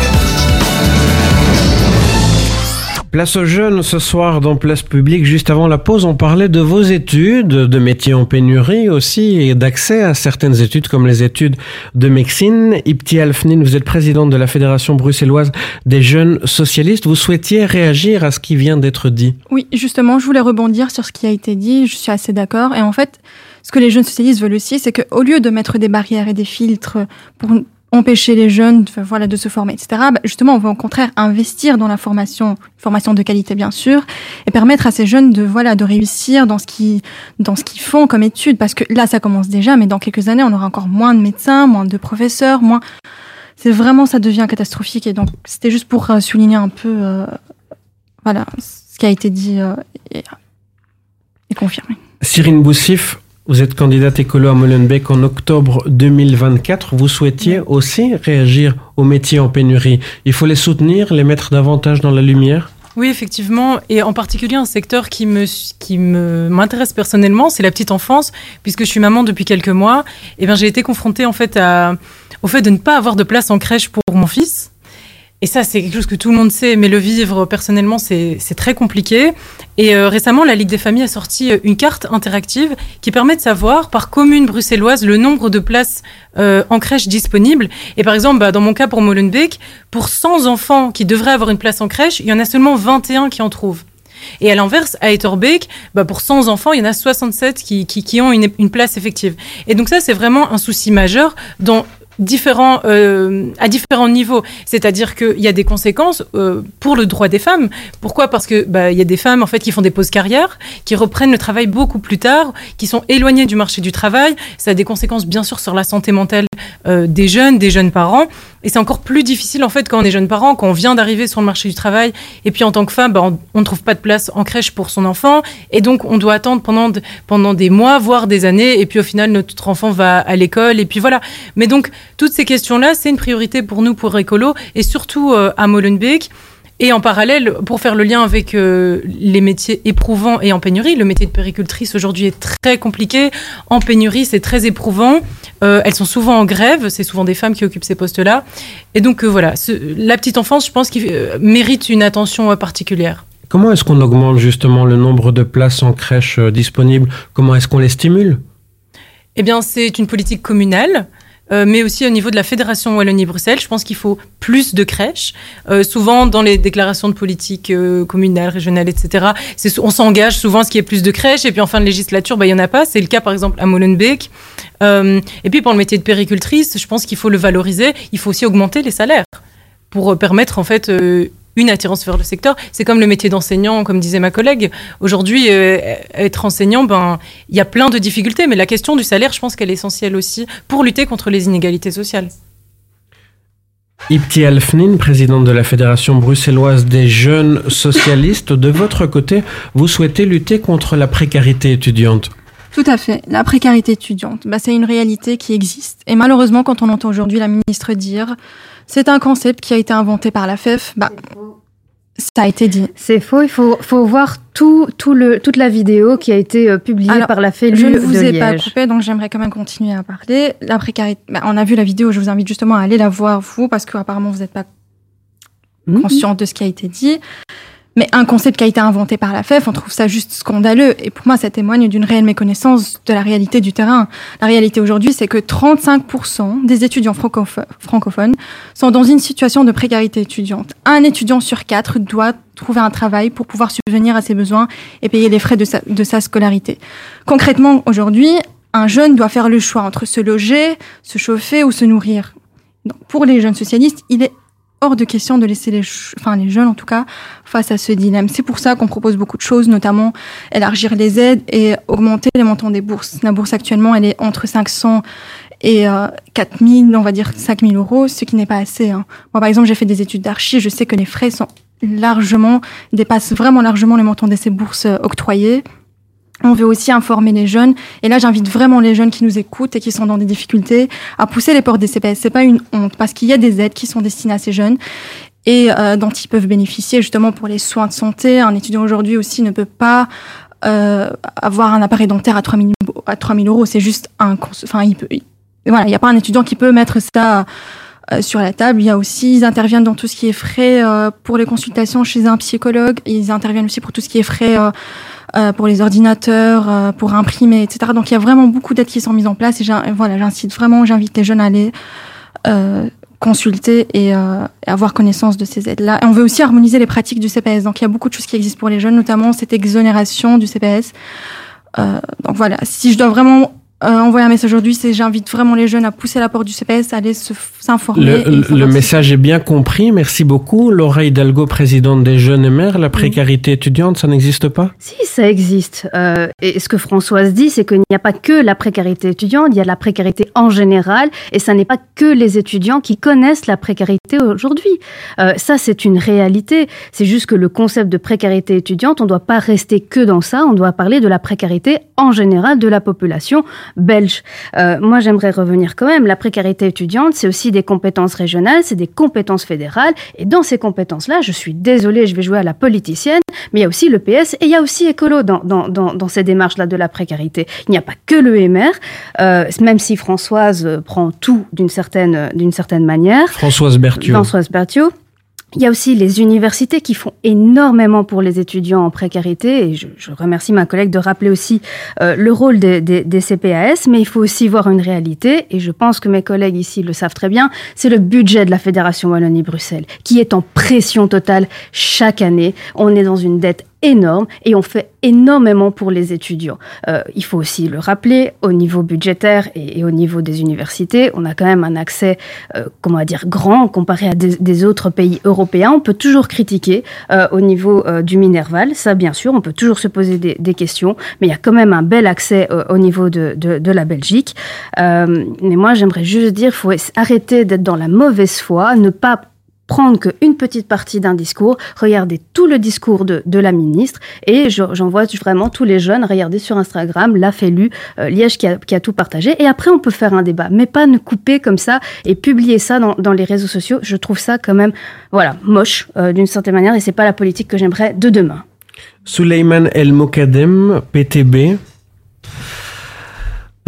Place aux jeunes ce soir dans Place Publique. Juste avant la pause, on parlait de vos études, de métiers en pénurie aussi et d'accès à certaines études comme les études de médecine. Ipti Alfnin, vous êtes présidente de la Fédération bruxelloise des jeunes socialistes. Vous souhaitiez réagir à ce qui vient d'être dit. Oui, justement, je voulais rebondir sur ce qui a été dit. Je suis assez d'accord. Et en fait, ce que les jeunes socialistes veulent aussi, c'est qu'au lieu de mettre des barrières et des filtres pour empêcher les jeunes de, voilà, de se former, etc., bah, justement, on veut au contraire investir dans la formation, formation de qualité bien sûr, et permettre à ces jeunes de, voilà, de réussir dans ce qu'ils, font comme études, parce que là, ça commence déjà, mais dans quelques années, on aura encore moins de médecins, moins de professeurs, moins, c'est vraiment, ça devient catastrophique. Et donc, c'était juste pour euh, souligner un peu, euh, voilà, ce qui a été dit euh, et, et confirmé. Cyrine Boussif, vous êtes candidate écolo à Molenbeek en octobre 2024. Vous souhaitiez aussi réagir aux métiers en pénurie. Il faut les soutenir, les mettre davantage dans la lumière Oui, effectivement, et en particulier un secteur qui me qui me m'intéresse personnellement, c'est la petite enfance, puisque je suis maman depuis quelques mois. Et ben j'ai été confrontée en fait à, au fait de ne pas avoir de place en crèche pour mon fils. Et ça, c'est quelque chose que tout le monde sait, mais le vivre personnellement, c'est très compliqué. Et euh, récemment, la Ligue des familles a sorti une carte interactive qui permet de savoir par commune bruxelloise le nombre de places euh, en crèche disponibles. Et par exemple, bah, dans mon cas pour Molenbeek, pour 100 enfants qui devraient avoir une place en crèche, il y en a seulement 21 qui en trouvent. Et à l'inverse, à Etterbeek, bah pour 100 enfants, il y en a 67 qui, qui, qui ont une, une place effective. Et donc ça, c'est vraiment un souci majeur dans différents, euh, à différents niveaux. C'est-à-dire qu'il y a des conséquences euh, pour le droit des femmes. Pourquoi? Parce que bah, y a des femmes en fait qui font des pauses carrières, qui reprennent le travail beaucoup plus tard, qui sont éloignées du marché du travail. Ça a des conséquences bien sûr sur la santé mentale euh, des jeunes, des jeunes parents. Et c'est encore plus difficile en fait quand on est jeune parent, quand on vient d'arriver sur le marché du travail, et puis en tant que femme, bah, on, ne trouve pas de place en crèche pour son enfant, et donc on doit attendre pendant, pendant des mois, voire des années, et puis au final notre enfant va à l'école, et puis voilà. Mais donc toutes ces questions-là, c'est une priorité pour nous, pour Écolo, et surtout euh, à Molenbeek. Et en parallèle, pour faire le lien avec euh, les métiers éprouvants et en pénurie, le métier de péricultrice aujourd'hui est très compliqué. En pénurie, c'est très éprouvant. Euh, elles sont souvent en grève, c'est souvent des femmes qui occupent ces postes-là. Et donc euh, voilà, ce- la petite enfance, je pense qu'il mérite une attention particulière. Comment est-ce qu'on augmente justement le nombre de places en crèche disponibles? Comment est-ce qu'on les stimule? Eh bien, c'est une politique communale. Euh, mais aussi au niveau de la Fédération Wallonie-Bruxelles, je pense qu'il faut plus de crèches. Euh, souvent, dans les déclarations de politique euh, communale, régionale, etc., on s'engage souvent à ce qu'il y ait plus de crèches, et puis en fin de législature, bah, il n'y en a pas. C'est le cas, par exemple, à Molenbeek. Et puis, pour le métier de péricultrice, je pense qu'il faut le valoriser. Il faut aussi augmenter les salaires pour permettre, en fait, une attirance vers le secteur. C'est comme le métier d'enseignant, comme disait ma collègue. Aujourd'hui, euh, être enseignant, ben, il y a plein de difficultés, mais la question du salaire, je pense qu'elle est essentielle aussi pour lutter contre les inégalités sociales. Ipti Alfnin, présidente de la Fédération bruxelloise des jeunes socialistes, de votre côté, vous souhaitez lutter contre la précarité étudiante. Tout à fait. La précarité étudiante, bah, c'est une réalité qui existe. Et malheureusement, quand on entend aujourd'hui la ministre dire c'est un concept qui a été inventé par la FEF, bah, ça a été dit. C'est faux, il faut, faut voir tout, tout le, toute la vidéo qui a été euh, publiée Alors, par la FELU Je ne de vous ai pas coupé, donc j'aimerais quand même continuer à parler. La précarité, bah, on a vu la vidéo, je vous invite justement à aller la voir, vous, parce qu'apparemment vous n'êtes pas Mhm. conscient de ce qui a été dit. Mais un concept qui a été inventé par la FEF, on trouve ça juste scandaleux. Et pour moi, ça témoigne d'une réelle méconnaissance de la réalité du terrain. La réalité aujourd'hui, c'est que 35% des étudiants francopho- francophones sont dans une situation de précarité étudiante. Un étudiant sur quatre doit trouver un travail pour pouvoir subvenir à ses besoins et payer les frais de sa, de sa scolarité. Concrètement, aujourd'hui, un jeune doit faire le choix entre se loger, se chauffer ou se nourrir. Donc, pour les jeunes socialistes, il est hors de question de laisser les, enfin, les jeunes, en tout cas, face à ce dilemme. C'est pour ça qu'on propose beaucoup de choses, notamment élargir les aides et augmenter les montants des bourses. La bourse actuellement, elle est entre 500 et euh, 4000, on va dire 5000 euros, ce qui n'est pas assez. hein. Moi, par exemple, j'ai fait des études d'archi, je sais que les frais sont largement, dépassent vraiment largement le montant de ces bourses euh, octroyées. On veut aussi informer les jeunes. Et là, j'invite vraiment les jeunes qui nous écoutent et qui sont dans des difficultés à pousser les portes des CPS. C'est pas une honte parce qu'il y a des aides qui sont destinées à ces jeunes et euh, dont ils peuvent bénéficier justement pour les soins de santé. Un étudiant aujourd'hui aussi ne peut pas euh, avoir un appareil dentaire à 3000 à 3000 euros. C'est juste un, enfin, il peut, il- voilà, il n'y a pas un étudiant qui peut mettre ça euh, sur la table. Il y a aussi, ils interviennent dans tout ce qui est frais euh, pour les consultations chez un psychologue. Ils interviennent aussi pour tout ce qui est frais euh, euh, pour les ordinateurs, euh, pour imprimer, etc. Donc il y a vraiment beaucoup d'aides qui sont mises en place et voilà, j'incite vraiment, j'invite les jeunes à aller consulter et, euh, avoir connaissance de ces aides-là. Et on veut aussi harmoniser les pratiques du CPS. Donc il y a beaucoup de choses qui existent pour les jeunes, notamment cette exonération du CPS. Euh, donc voilà, si je dois vraiment euh, envoyer un message aujourd'hui, c'est j'invite vraiment les jeunes à pousser la porte du CPS, à aller se- s'informer. Le, le message est bien compris, merci beaucoup. Laura Hidalgo, présidente des Jeunes et Mères, la précarité étudiante, ça n'existe pas? Si, ça existe. Euh, et ce que Françoise dit, c'est qu'il n'y a pas que la précarité étudiante, il y a la précarité en général, et ça n'est pas que les étudiants qui connaissent la précarité aujourd'hui. Euh, ça, c'est une réalité. C'est juste que le concept de précarité étudiante, on ne doit pas rester que dans ça, on doit parler de la précarité en général de la population belge. Euh, moi, j'aimerais revenir quand même. La précarité étudiante, c'est aussi des compétences régionales, c'est des compétences fédérales, et dans ces compétences-là, je suis désolée, je vais jouer à la politicienne, mais il y a aussi le PS et il y a aussi Écolo dans, dans, dans, dans ces démarches-là de la précarité. Il n'y a pas que le MR, euh, même si Françoise euh, prend tout d'une certaine, d'une certaine manière. Françoise Berthiaud. Françoise Berthiaud. Il y a aussi les universités qui font énormément pour les étudiants en précarité et je, je remercie ma collègue de rappeler aussi euh, le rôle des, des, des CPAS, mais il faut aussi voir une réalité et je pense que mes collègues ici le savent très bien, c'est le budget de la Fédération Wallonie-Bruxelles qui est en pression totale chaque année. On est dans une dette énorme et on fait énormément pour les étudiants. Euh, il faut aussi le rappeler, au niveau budgétaire et, au niveau des universités, on a quand même un accès, euh, comment dire, grand comparé à des, autres pays européens. On peut toujours critiquer euh, au niveau du Minerval, ça bien sûr, on peut toujours se poser des, questions, mais il y a quand même un bel accès au niveau de, de, la Belgique. Mais moi, j'aimerais juste dire, faut arrêter d'être dans la mauvaise foi, ne pas prendre qu'une petite partie d'un discours, regarder tout le discours de, de la ministre, et je- j'envoie vraiment tous les jeunes regarder sur Instagram, la Félu, euh, Liège qui a, qui a tout partagé, et après on peut faire un débat, mais pas ne couper comme ça et publier ça dans, dans les réseaux sociaux. Je trouve ça quand même, voilà, moche euh, d'une certaine manière, et c'est pas la politique que j'aimerais de demain. Suleiman El Mokadem, PTB.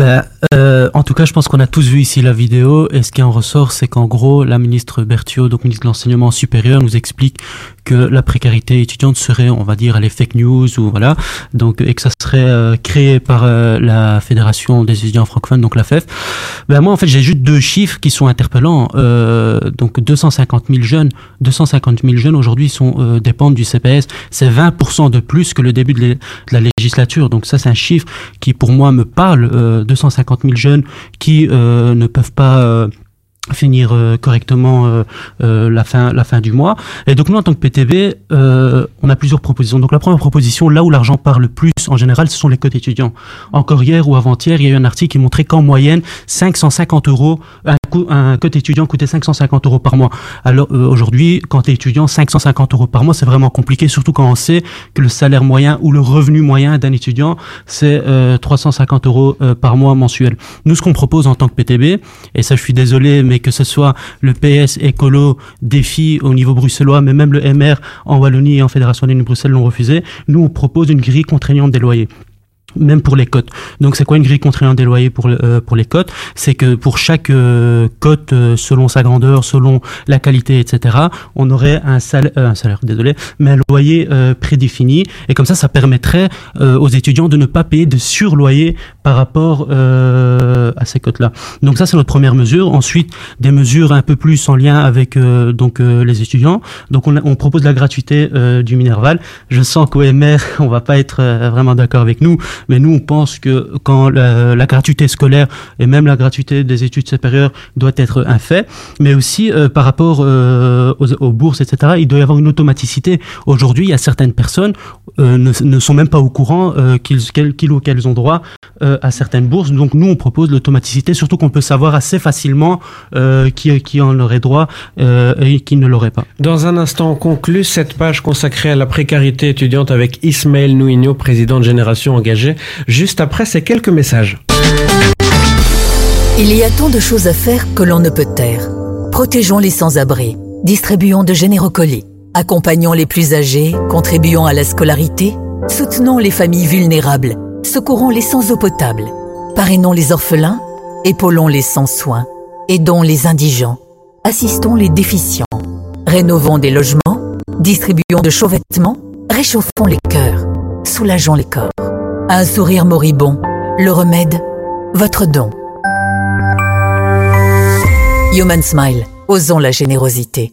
Ben, euh, en tout cas, je pense qu'on a tous vu ici la vidéo et ce qui en ressort, c'est qu'en gros, la ministre Berthiaud, donc ministre de l'enseignement supérieur, nous explique que la précarité étudiante serait, on va dire, les fake news ou voilà, donc et que ça serait euh, créé par euh, la fédération des étudiants francophones, donc la FEF. Ben moi, en fait, j'ai juste deux chiffres qui sont interpellants. Euh, donc 250 000 jeunes, 250 000 jeunes aujourd'hui sont euh, dépendent du CPS. C'est 20% de plus que le début de, de la législature. Donc ça, c'est un chiffre qui, pour moi, me parle. Euh, 250 000 jeunes qui euh, ne peuvent pas euh, finir euh, correctement euh, euh, la fin la fin du mois. Et donc nous en tant que PTB euh, on a plusieurs propositions. Donc la première proposition là où l'argent part le plus en général ce sont les cotes étudiants. Encore hier ou avant-hier il y a eu un article qui montrait qu'en moyenne 550 euros un, coût- un cote étudiant coûtait 550 euros par mois. Alors euh, aujourd'hui quand tu es étudiant 550 euros par mois c'est vraiment compliqué surtout quand on sait que le salaire moyen ou le revenu moyen d'un étudiant c'est euh, 350 euros euh, par mois mensuel. Nous ce qu'on propose en tant que PTB et ça je suis désolé mais que ce soit le PS écolo défi au niveau bruxellois mais même le MR en Wallonie et en Fédération de Bruxelles l'ont refusé. Nous on une grille contraignante des loyers même pour les cotes. Donc c'est quoi une grille contraignante des loyers pour, euh, pour les cotes? C'est que pour chaque euh, cote, euh, selon sa grandeur, selon la qualité, etc., on aurait un salaire, un salaire désolé, mais un loyer euh, prédéfini. Et comme ça, ça permettrait euh, aux étudiants de ne pas payer de surloyer par rapport euh, à ces cotes-là. Donc ça, c'est notre première mesure. Ensuite, des mesures un peu plus en lien avec euh, donc euh, les étudiants. Donc on, on propose la gratuité euh, du Minerval. Je sens qu'au MR, on va pas être euh, vraiment d'accord avec nous, mais nous, on pense que quand la, gratuité scolaire et même la gratuité des études supérieures doit être un fait, mais aussi euh, par rapport euh, aux, aux bourses, etc., il doit y avoir une automaticité. Aujourd'hui, il y a certaines personnes euh, ne, ne sont même pas au courant euh, qu'ils qu'elles qu'ils ou qu'elles ont droit euh, à certaines bourses. Donc nous, on propose l'automaticité, surtout qu'on peut savoir assez facilement euh, qui, qui en aurait droit euh, et qui ne l'aurait pas. Dans un instant, on conclut cette page consacrée à la précarité étudiante avec Ismaël Nouinho, président de Génération Engagée, juste après ces quelques messages. Il y a tant de choses à faire que l'on ne peut taire. Protégeons les sans-abri, distribuons de généreux colis, accompagnons les plus âgés, contribuons à la scolarité, soutenons les familles vulnérables, secourons les sans eau potable, parrainons les orphelins, épaulons les sans soins, aidons les indigents, assistons les déficients, rénovons des logements, distribuons de chauds vêtements, réchauffons les cœurs, soulageons les corps. Un sourire moribond, le remède, votre don. Human Smile, osons la générosité.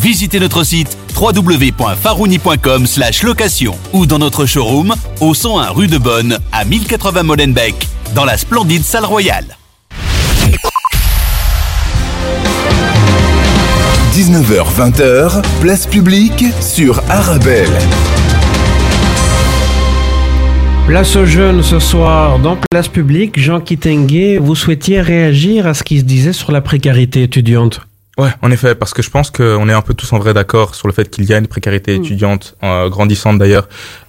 Visitez notre site www.farouni.com location ou dans notre showroom au 101 rue de Bonne à 1080 Molenbeek dans la splendide salle royale. 19h-20h, place publique sur Arabelle. Place aux jeunes ce soir dans Place Publique. Jean Kitengue, vous souhaitiez réagir à ce qui se disait sur la précarité étudiante Ouais, en effet, parce que je pense qu'on est un peu tous en vrai d'accord sur le fait qu'il y a une précarité Mm. étudiante euh, grandissante d'ailleurs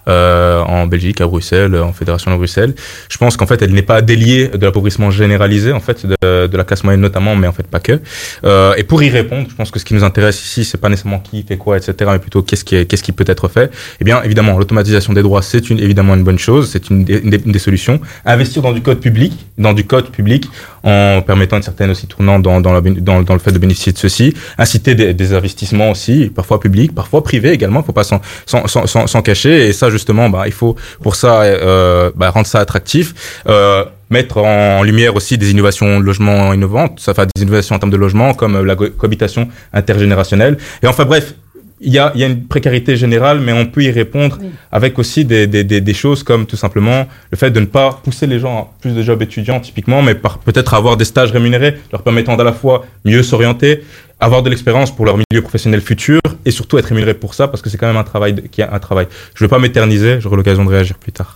euh, en Belgique, à Bruxelles, en Fédération de Bruxelles. Je pense qu'en fait, elle n'est pas déliée de l'appauvrissement généralisé en fait de, de la classe moyenne notamment, mais en fait pas que. Euh, et pour y répondre, je pense que ce qui nous intéresse ici, c'est pas nécessairement qui fait quoi, etc., mais plutôt qu'est-ce qui est, qu'est-ce qui peut être fait. Eh bien, évidemment, l'automatisation des droits, c'est une, évidemment une bonne chose, c'est une, des- une des, une des solutions. Investir dans du code public, dans du code public, en permettant une certaine aussi tournante dans, dans, la béné- dans, dans le fait de bénéficier de ceci, inciter des, des investissements aussi, parfois publics, parfois privés également, faut pas s'en, cacher. Et ça, justement, bah, il faut pour ça euh, bah, rendre ça attractif. Euh, mettre en lumière aussi des innovations de logement innovantes, ça fait des innovations en termes de logement, comme euh, la co- cohabitation intergénérationnelle. Et enfin bref, il y a, il y a une précarité générale, mais on peut y répondre avec aussi des, des, des, des choses comme tout simplement le fait de ne pas pousser les gens à plus de jobs étudiants typiquement, mais peut-être avoir des stages rémunérés leur permettant d'à la fois mieux s'orienter, avoir de l'expérience pour leur milieu professionnel futur et surtout être rémunéré pour ça parce que c'est quand même un travail de- qui est un travail. Je ne veux pas m'éterniser, j'aurai l'occasion de réagir plus tard.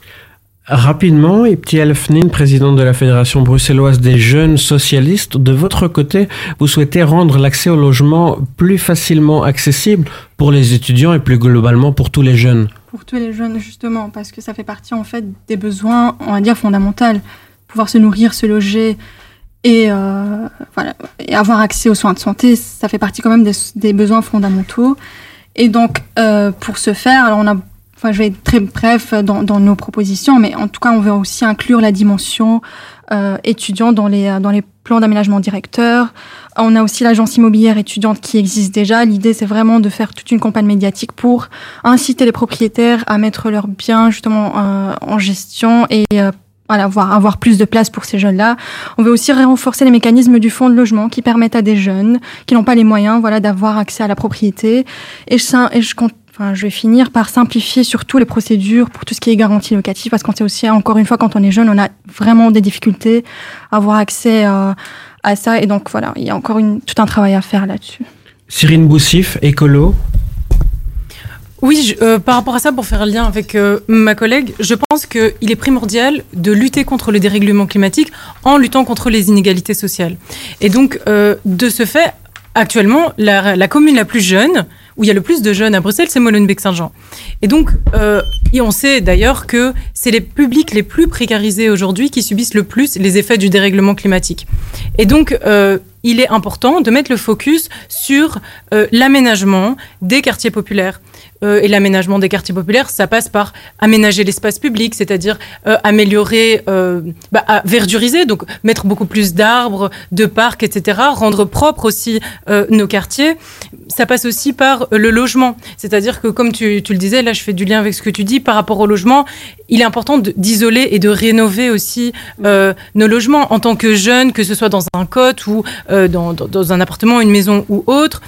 Rapidement, Ipti Elfnin, président de la Fédération bruxelloise des jeunes socialistes, de votre côté, vous souhaitez rendre l'accès au logement plus facilement accessible pour les étudiants et plus globalement pour tous les jeunes. Pour tous les jeunes, justement, parce que ça fait partie, en fait, des besoins, on va dire, fondamentaux. Pouvoir se nourrir, se loger et, euh, avoir accès aux soins de santé, ça fait partie quand même des, des besoins fondamentaux. Et donc, euh, pour ce faire, alors on a, enfin, je vais être très bref dans, dans nos propositions, mais en tout cas, on veut aussi inclure la dimension euh, étudiante dans les, dans les plans d'aménagement directeur. On a aussi l'agence immobilière étudiante qui existe déjà. L'idée, c'est vraiment de faire toute une campagne médiatique pour inciter les propriétaires à mettre leurs biens justement euh, en gestion et euh, voilà, avoir, avoir plus de place pour ces jeunes-là. On veut aussi renforcer les mécanismes du fonds de logement qui permettent à des jeunes qui n'ont pas les moyens voilà, d'avoir accès à la propriété. Et je, et je compte Enfin, je vais finir par simplifier surtout les procédures pour tout ce qui est garantie locative, parce qu'on sait aussi, encore une fois, quand on est jeune, on a vraiment des difficultés à avoir accès euh, à ça. Et donc, voilà, il y a encore une, tout un travail à faire là-dessus. Cyrine Boussif, écolo. Oui, je- euh, par rapport à ça, pour faire lien avec euh, ma collègue, je pense qu'il est primordial de lutter contre le dérèglement climatique en luttant contre les inégalités sociales. Et donc, euh, de ce fait, actuellement, la, la commune la plus jeune, où il y a le plus de jeunes à Bruxelles, c'est Molenbeek-Saint-Jean. Et donc, euh, on sait d'ailleurs que c'est les publics les plus précarisés aujourd'hui qui subissent le plus les effets du dérèglement climatique. Et donc, euh, il est important de mettre le focus sur euh, l'aménagement des quartiers populaires. Euh, et l'aménagement des quartiers populaires, ça passe par aménager l'espace public, c'est-à-dire euh, améliorer, euh, bah, à verduriser, donc mettre beaucoup plus d'arbres, de parcs, etc., rendre propre aussi nos quartiers. Ça passe aussi par le logement, c'est-à-dire que comme tu, le disais, là je fais du lien avec ce que tu dis par rapport au logement, il est important d'isoler et de rénover aussi nos logements en tant que jeunes, que ce soit dans un cote ou dans, dans, un appartement, une maison ou autre.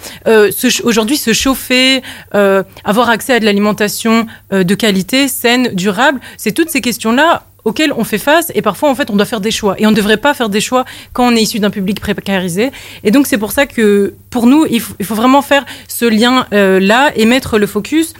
Aujourd'hui, se chauffer, euh, avoir accès à de l'alimentation euh, de qualité, saine, durable, c'est toutes ces questions-là auxquelles on fait face et parfois en fait on doit faire des choix et on ne devrait pas faire des choix quand on est issu d'un public précarisé et donc c'est pour ça que pour nous il faut, vraiment faire ce lien euh, là et mettre le focus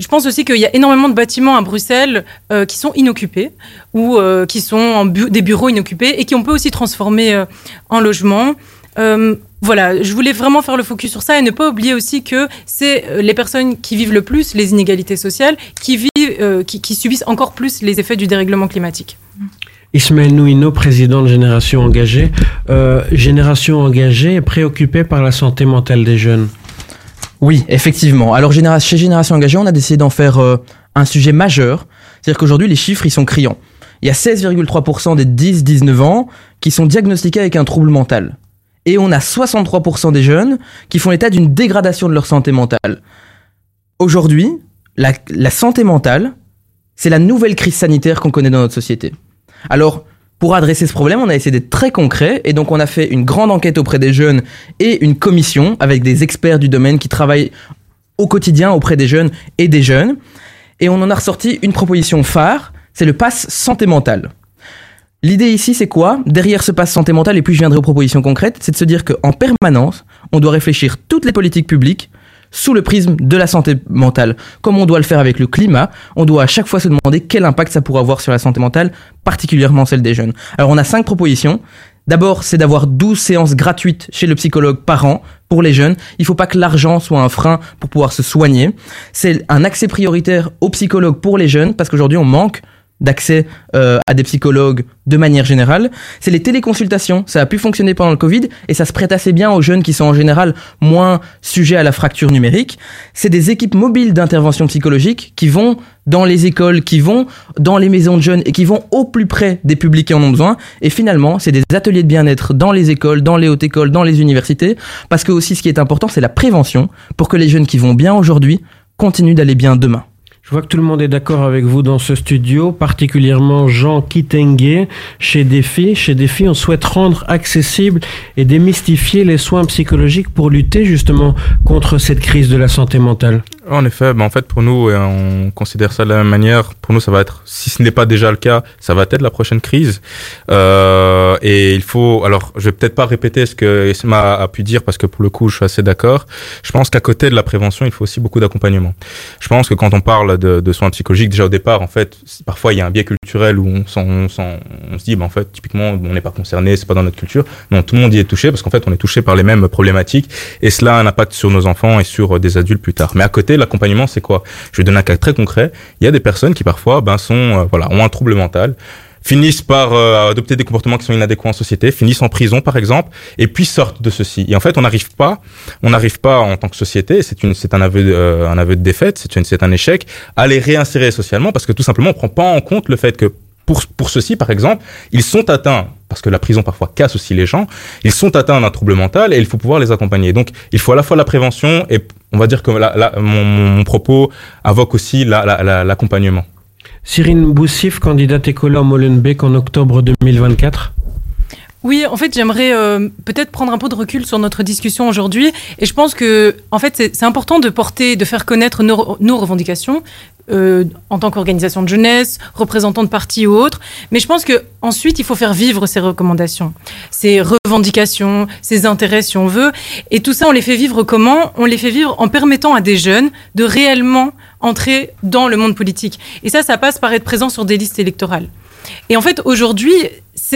je pense aussi qu'il y a énormément de bâtiments à Bruxelles euh, qui sont inoccupés ou euh, qui sont des bureaux inoccupés et qui on peut aussi transformer euh, en logement. Euh, voilà, je voulais vraiment faire le focus sur ça et ne pas oublier aussi que c'est euh, les personnes qui vivent le plus les inégalités sociales qui vivent, euh, qui, qui subissent encore plus les effets du dérèglement climatique. Ismaël Nouino, président de Génération Engagée. Euh, Génération Engagée est préoccupée par la santé mentale des jeunes. Oui, effectivement. Alors chez Génération Engagée, on a décidé d'en faire euh, un sujet majeur. C'est-à-dire qu'aujourd'hui, les chiffres, ils sont criants. Il y a 16,3% des 10-19 ans qui sont diagnostiqués avec un trouble mental. Et on a 63% des jeunes qui font l'état d'une dégradation de leur santé mentale. Aujourd'hui, la, santé mentale, c'est la nouvelle crise sanitaire qu'on connaît dans notre société. Alors, pour adresser ce problème, on a essayé d'être très concret et donc on a fait une grande enquête auprès des jeunes et une commission avec des experts du domaine qui travaillent au quotidien auprès des jeunes et des jeunes. Et on en a ressorti une proposition phare, c'est le pass santé mentale. L'idée ici, c'est quoi? Derrière ce pass santé mentale, et puis je viendrai aux propositions concrètes, c'est de se dire qu'en permanence, on doit réfléchir toutes les politiques publiques sous le prisme de la santé mentale. Comme on doit le faire avec le climat, on doit à chaque fois se demander quel impact ça pourrait avoir sur la santé mentale, particulièrement celle des jeunes. Alors on a cinq propositions. D'abord, c'est d'avoir 12 séances gratuites chez le psychologue par an pour les jeunes. Il faut pas que l'argent soit un frein pour pouvoir se soigner. C'est un accès prioritaire aux psychologues pour les jeunes parce qu'aujourd'hui on manque d'accès euh, à des psychologues de manière générale. C'est les téléconsultations. Ça a pu fonctionner pendant le Covid et ça se prête assez bien aux jeunes qui sont en général moins sujets à la fracture numérique. C'est des équipes mobiles d'intervention psychologique qui vont dans les écoles, qui vont dans les maisons de jeunes et qui vont au plus près des publics qui en ont besoin. Et finalement, c'est des ateliers de bien-être dans les écoles, dans les hautes écoles, dans les universités. Parce que aussi, ce qui est important, c'est la prévention pour que les jeunes qui vont bien aujourd'hui continuent d'aller bien demain. Je vois que tout le monde est d'accord avec vous dans ce studio, particulièrement Jean Kitenge. Chez Défi, chez Défi, on souhaite rendre accessible et démystifier les soins psychologiques pour lutter justement contre cette crise de la santé mentale. En effet, ben en fait pour nous, on considère ça de la même manière. Pour nous, ça va être, si ce n'est pas déjà le cas, ça va être la prochaine crise. Euh, et il faut, alors je vais peut-être pas répéter ce que Esma a pu dire parce que pour le coup, je suis assez d'accord. Je pense qu'à côté de la prévention, il faut aussi beaucoup d'accompagnement. Je pense que quand on parle de, soins psychologiques, déjà au départ, en fait, parfois il y a un biais culturel où on, on, s'en- on se dit, ben en fait, typiquement, on n'est pas concerné, c'est pas dans notre culture. Non, tout le monde y est touché parce qu'en fait, on est touché par les mêmes problématiques et cela a un impact sur nos enfants et sur euh, des adultes plus tard. Mais à côté, l'accompagnement, c'est quoi? Je vais donner un cas très concret. Il y a des personnes qui parfois, ben, sont, euh, voilà, ont un trouble mental finissent par euh, adopter des comportements qui sont inadéquats en société, finissent en prison par exemple, et puis sortent de ceci. Et en fait, on n'arrive pas, on n'arrive pas en tant que société, c'est une, un aveu, de- euh, un aveu de défaite, c'est un échec, à les réinsérer socialement parce que tout simplement, on prend pas en compte le fait que pour, pour ceci, par exemple, ils sont atteints, parce que la prison parfois casse aussi les gens, ils sont atteints d'un trouble mental et il faut pouvoir les accompagner. Donc, il faut à la fois la prévention et on va dire que mon, propos invoque aussi la- la- l'accompagnement. Cyrine Boussif, candidate écolo à Molenbeek en octobre 2024. Oui, en fait, j'aimerais euh, peut-être prendre un peu de recul sur notre discussion aujourd'hui. Et je pense que, en fait, c'est important de porter, de faire connaître nos, nos revendications euh, en tant qu'organisation de jeunesse, représentants de partis ou autres. Mais je pense que ensuite, il faut faire vivre ces recommandations, ces revendications, ces intérêts, si on veut. Et tout ça, on les fait vivre comment? On les fait vivre en permettant à des jeunes de réellement entrer dans le monde politique. Et ça, ça passe par être présent sur des listes électorales. Et en fait, aujourd'hui,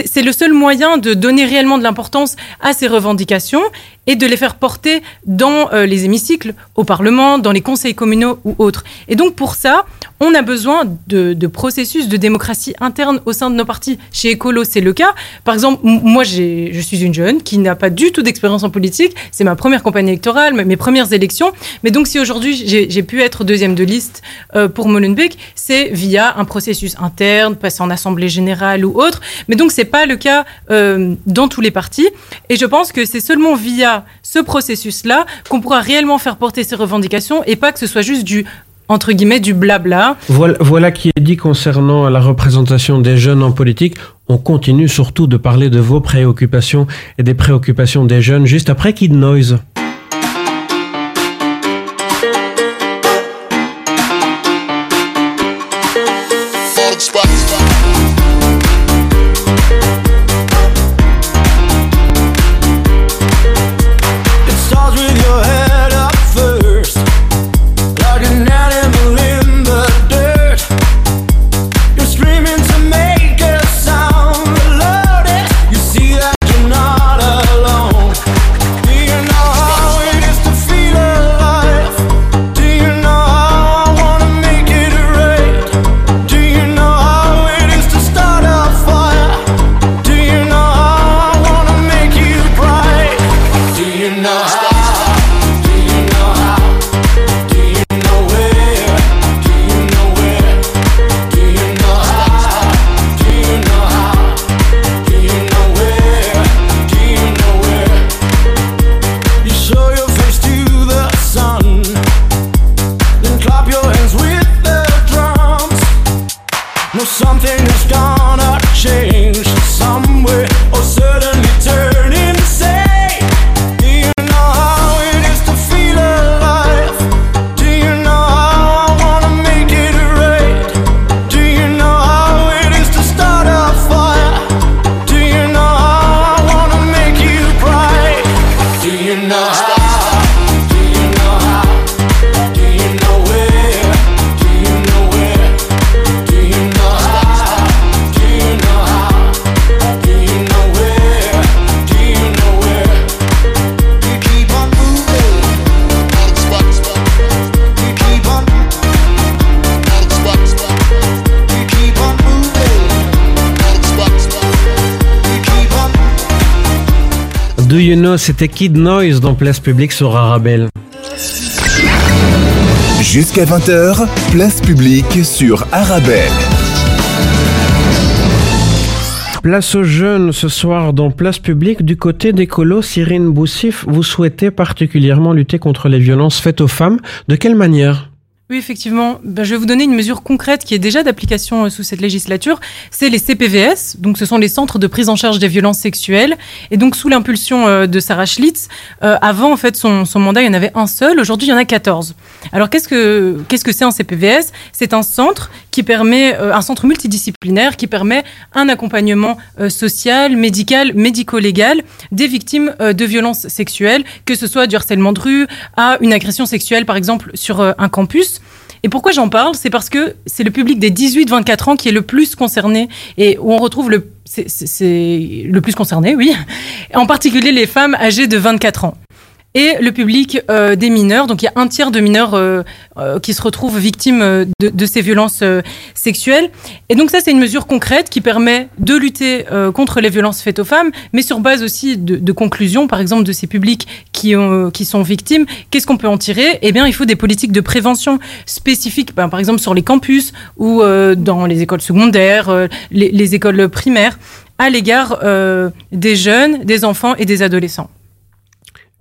c'est le seul moyen de donner réellement de l'importance à ces revendications et de les faire porter dans euh, les hémicycles, au Parlement, dans les conseils communaux ou autres. Et donc, pour ça, on a besoin de, processus de démocratie interne au sein de nos partis. Chez Écolo, c'est le cas. Par exemple, moi, je suis une jeune qui n'a pas du tout d'expérience en politique. C'est ma première campagne électorale, mes premières élections. Mais donc, si aujourd'hui, j'ai pu être deuxième de liste euh, pour Molenbeek, c'est via un processus interne, passé en assemblée générale ou autre. Mais donc, c'est pas le cas euh, dans tous les partis. Et je pense que c'est seulement via ce processus-là qu'on pourra réellement faire porter ces revendications et pas que ce soit juste du entre guillemets du blabla. Voilà, qui est dit concernant la représentation des jeunes en politique. On continue surtout de parler de vos préoccupations et des préoccupations des jeunes juste après Kid Noise. Do You Know, c'était Kid Noise dans Place Publique sur Arabelle. Jusqu'à 20h, place publique sur Arabelle. Place aux jeunes ce soir dans Place Publique. Du côté des colos, Cyrine Boussif, vous souhaitez particulièrement lutter contre les violences faites aux femmes. De quelle manière? Oui, effectivement. Ben, je vais vous donner une mesure concrète qui est déjà d'application euh, sous cette législature. C'est les CPVS. Donc, ce sont les centres de prise en charge des violences sexuelles. Et donc, sous l'impulsion euh, de Sarah Schlitz, euh, avant, en fait, son, son mandat, il y en avait un seul. Aujourd'hui, il y en a 14. Alors, qu'est-ce que qu'est-ce que c'est un CPVS C'est un centre qui permet, euh, un centre multidisciplinaire qui permet un accompagnement euh, social, médical, médico-légal des victimes euh, de violences sexuelles, que ce soit du harcèlement de rue à une agression sexuelle, par exemple, sur un campus. Et pourquoi j'en parle? C'est parce que c'est le public des 18-24 ans qui est le plus concerné et où on retrouve le, c'est le plus concerné, oui, en particulier les femmes âgées de 24 ans. Et le public euh, des mineurs, donc il y a un tiers de mineurs euh, euh, qui se retrouvent victimes euh, de, de ces violences euh, sexuelles. Et donc ça, c'est une mesure concrète qui permet de lutter euh, contre les violences faites aux femmes, mais sur base aussi de, de conclusions, par exemple, de ces publics qui, ont, qui sont victimes. Qu'est-ce qu'on peut en tirer? Eh bien, il faut des politiques de prévention spécifiques, ben, par exemple sur les campus ou dans les écoles secondaires, les, les écoles primaires, à l'égard des jeunes, des enfants et des adolescents.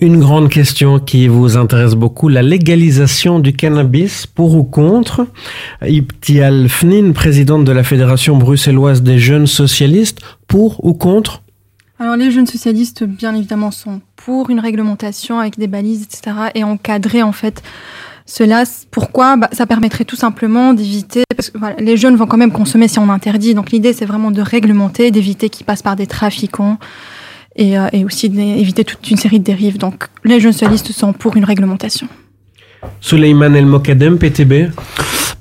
Une grande question qui vous intéresse beaucoup, la légalisation du cannabis, pour ou contre Ibtial Fnin, présidente de la Fédération bruxelloise des jeunes socialistes, pour ou contre? Alors les jeunes socialistes, bien évidemment, sont pour une réglementation avec des balises, etc. et encadrer en fait cela. Pourquoi? Bah, Ça permettrait tout simplement d'éviter, parce que les jeunes vont quand même consommer si on interdit. Donc l'idée, c'est vraiment de réglementer, d'éviter qu'ils passent par des trafiquants et, euh, et aussi d'éviter toute une série de dérives. Donc les jeunes socialistes sont pour une réglementation. Suleiman El Mokadem, PTB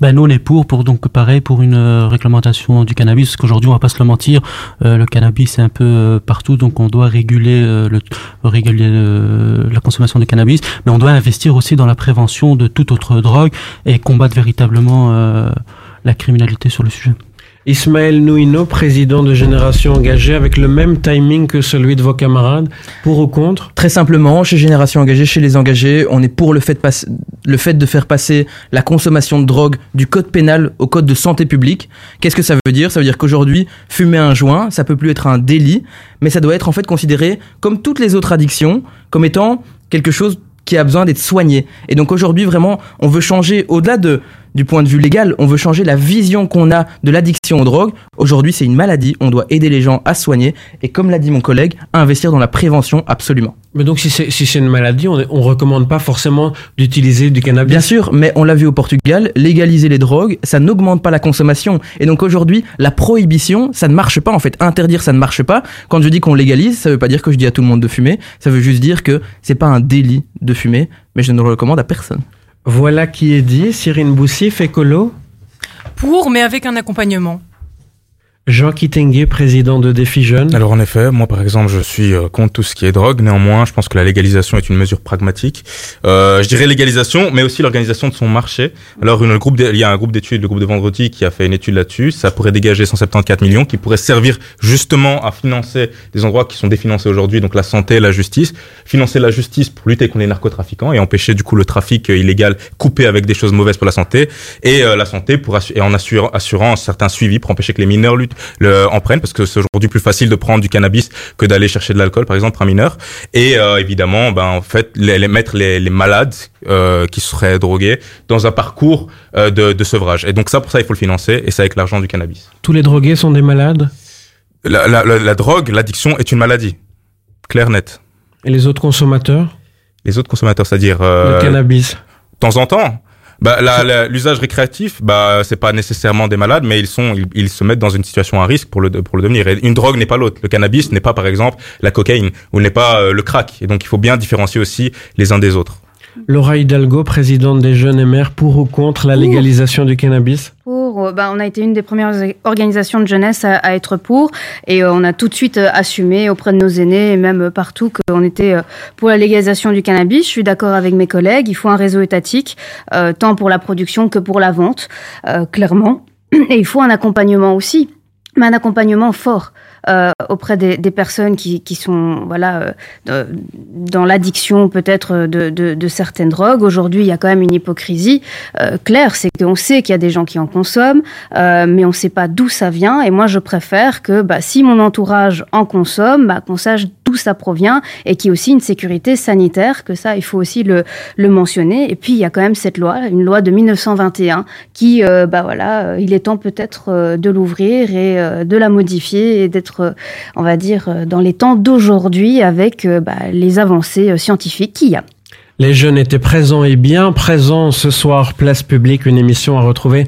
Ben nous on est pour, pour donc pareil pour une euh, réglementation du cannabis, parce qu'aujourd'hui on va pas se le mentir, euh, le cannabis c'est un peu euh, partout, donc on doit réguler, euh, le, réguler euh, la consommation de cannabis, mais on doit investir aussi dans la prévention de toute autre drogue et combattre véritablement euh, la criminalité sur le sujet. Ismaël Nouino, président de Génération Engagée, avec le même timing que celui de vos camarades, pour ou contre? Très simplement, chez Génération Engagée, chez les engagés, on est pour le fait, de le fait de faire passer la consommation de drogue du code pénal au code de santé publique. Qu'est-ce que ça veut dire? Ça veut dire qu'aujourd'hui, fumer un joint, ça peut plus être un délit, mais ça doit être en fait considéré comme toutes les autres addictions, comme étant quelque chose qui a besoin d'être soigné. Et donc aujourd'hui, vraiment, on veut changer, au-delà de, du point de vue légal, on veut changer la vision qu'on a de l'addiction aux drogues. Aujourd'hui, c'est une maladie, on doit aider les gens à soigner, et comme l'a dit mon collègue, investir dans la prévention absolument. Mais donc si c'est si une maladie, on ne recommande pas forcément d'utiliser du cannabis Bien sûr, mais on l'a vu au Portugal, légaliser les drogues, ça n'augmente pas la consommation. Et donc aujourd'hui, la prohibition, ça ne marche pas en fait. Interdire, ça ne marche pas. Quand je dis qu'on légalise, ça veut pas dire que je dis à tout le monde de fumer, ça veut juste dire que c'est pas un délit de fumer, mais je ne le recommande à personne. Voilà qui est dit. Cyrine Boussif, écolo? Pour, mais avec un accompagnement. Jean Kitenge, président de Défi Jeunes. Alors en effet, moi par exemple, je suis euh, contre tout ce qui est drogue. Néanmoins, je pense que la légalisation est une mesure pragmatique. Euh, je dirais légalisation, mais aussi l'organisation de son marché. Alors une groupe, d'é- il y a un groupe d'études, le groupe de Vendredi, qui a fait une étude là-dessus. Ça pourrait dégager 174 millions, qui pourraient servir justement à financer des endroits qui sont définancés aujourd'hui, donc la santé, la justice, financer la justice pour lutter contre les narcotrafiquants et empêcher du coup le trafic euh, illégal coupé avec des choses mauvaises pour la santé, et euh, la santé pour assu- et en assurant, assurant un certain suivi pour empêcher que les mineurs luttent le, en prennent parce que c'est aujourd'hui plus facile de prendre du cannabis que d'aller chercher de l'alcool par exemple pour un mineur. Et euh, évidemment ben en fait les, les mettre les, les malades euh, qui seraient drogués dans un parcours euh, de, de sevrage. Et donc ça pour ça il faut le financer et c'est avec l'argent du cannabis. Tous les drogués sont des malades? La, la, la, la drogue l'addiction est une maladie. Clair net. Et les autres consommateurs? Les autres consommateurs c'est-à-dire euh, Le cannabis. de temps en temps bah, l'usage récréatif, bah, c'est pas nécessairement des malades, mais ils sont, ils, ils se mettent dans une situation à risque pour le, pour le devenir. Et une drogue n'est pas l'autre. Le cannabis n'est pas, par exemple, la cocaïne ou n'est pas euh, le crack. Et donc, il faut bien différencier aussi les uns des autres. Laura Hidalgo, présidente des Jeunes et Mères, pour ou contre la légalisation du cannabis? Pour, euh, bah, on a été une des premières organisations de jeunesse à, à être pour, et euh, on a tout de suite euh, assumé auprès de nos aînés et même euh, partout qu'on était pour la légalisation du cannabis. Je suis d'accord avec mes collègues. Il faut un réseau étatique, tant pour la production que pour la vente, clairement. Et il faut un accompagnement aussi, mais un accompagnement fort. Euh, auprès des, des personnes qui, qui sont voilà euh, dans l'addiction peut-être de, de, de certaines drogues. Aujourd'hui, il y a quand même une hypocrisie euh, claire, c'est qu'on sait qu'il y a des gens qui en consomment, euh, mais on ne sait pas d'où ça vient. Et moi, je préfère que bah, si mon entourage en consomme, bah, qu'on sache d'où ça provient et qu'il y ait aussi une sécurité sanitaire, que ça, il faut aussi le, mentionner. Et puis, il y a quand même cette loi, une loi de 1921, qui, euh, bah voilà, euh, il est temps peut-être euh, de l'ouvrir et euh, de la modifier et d'être, on va dire, dans les temps d'aujourd'hui avec bah, les avancées scientifiques qu'il y a. Les jeunes étaient présents et bien présents ce soir, Place Publique, une émission à retrouver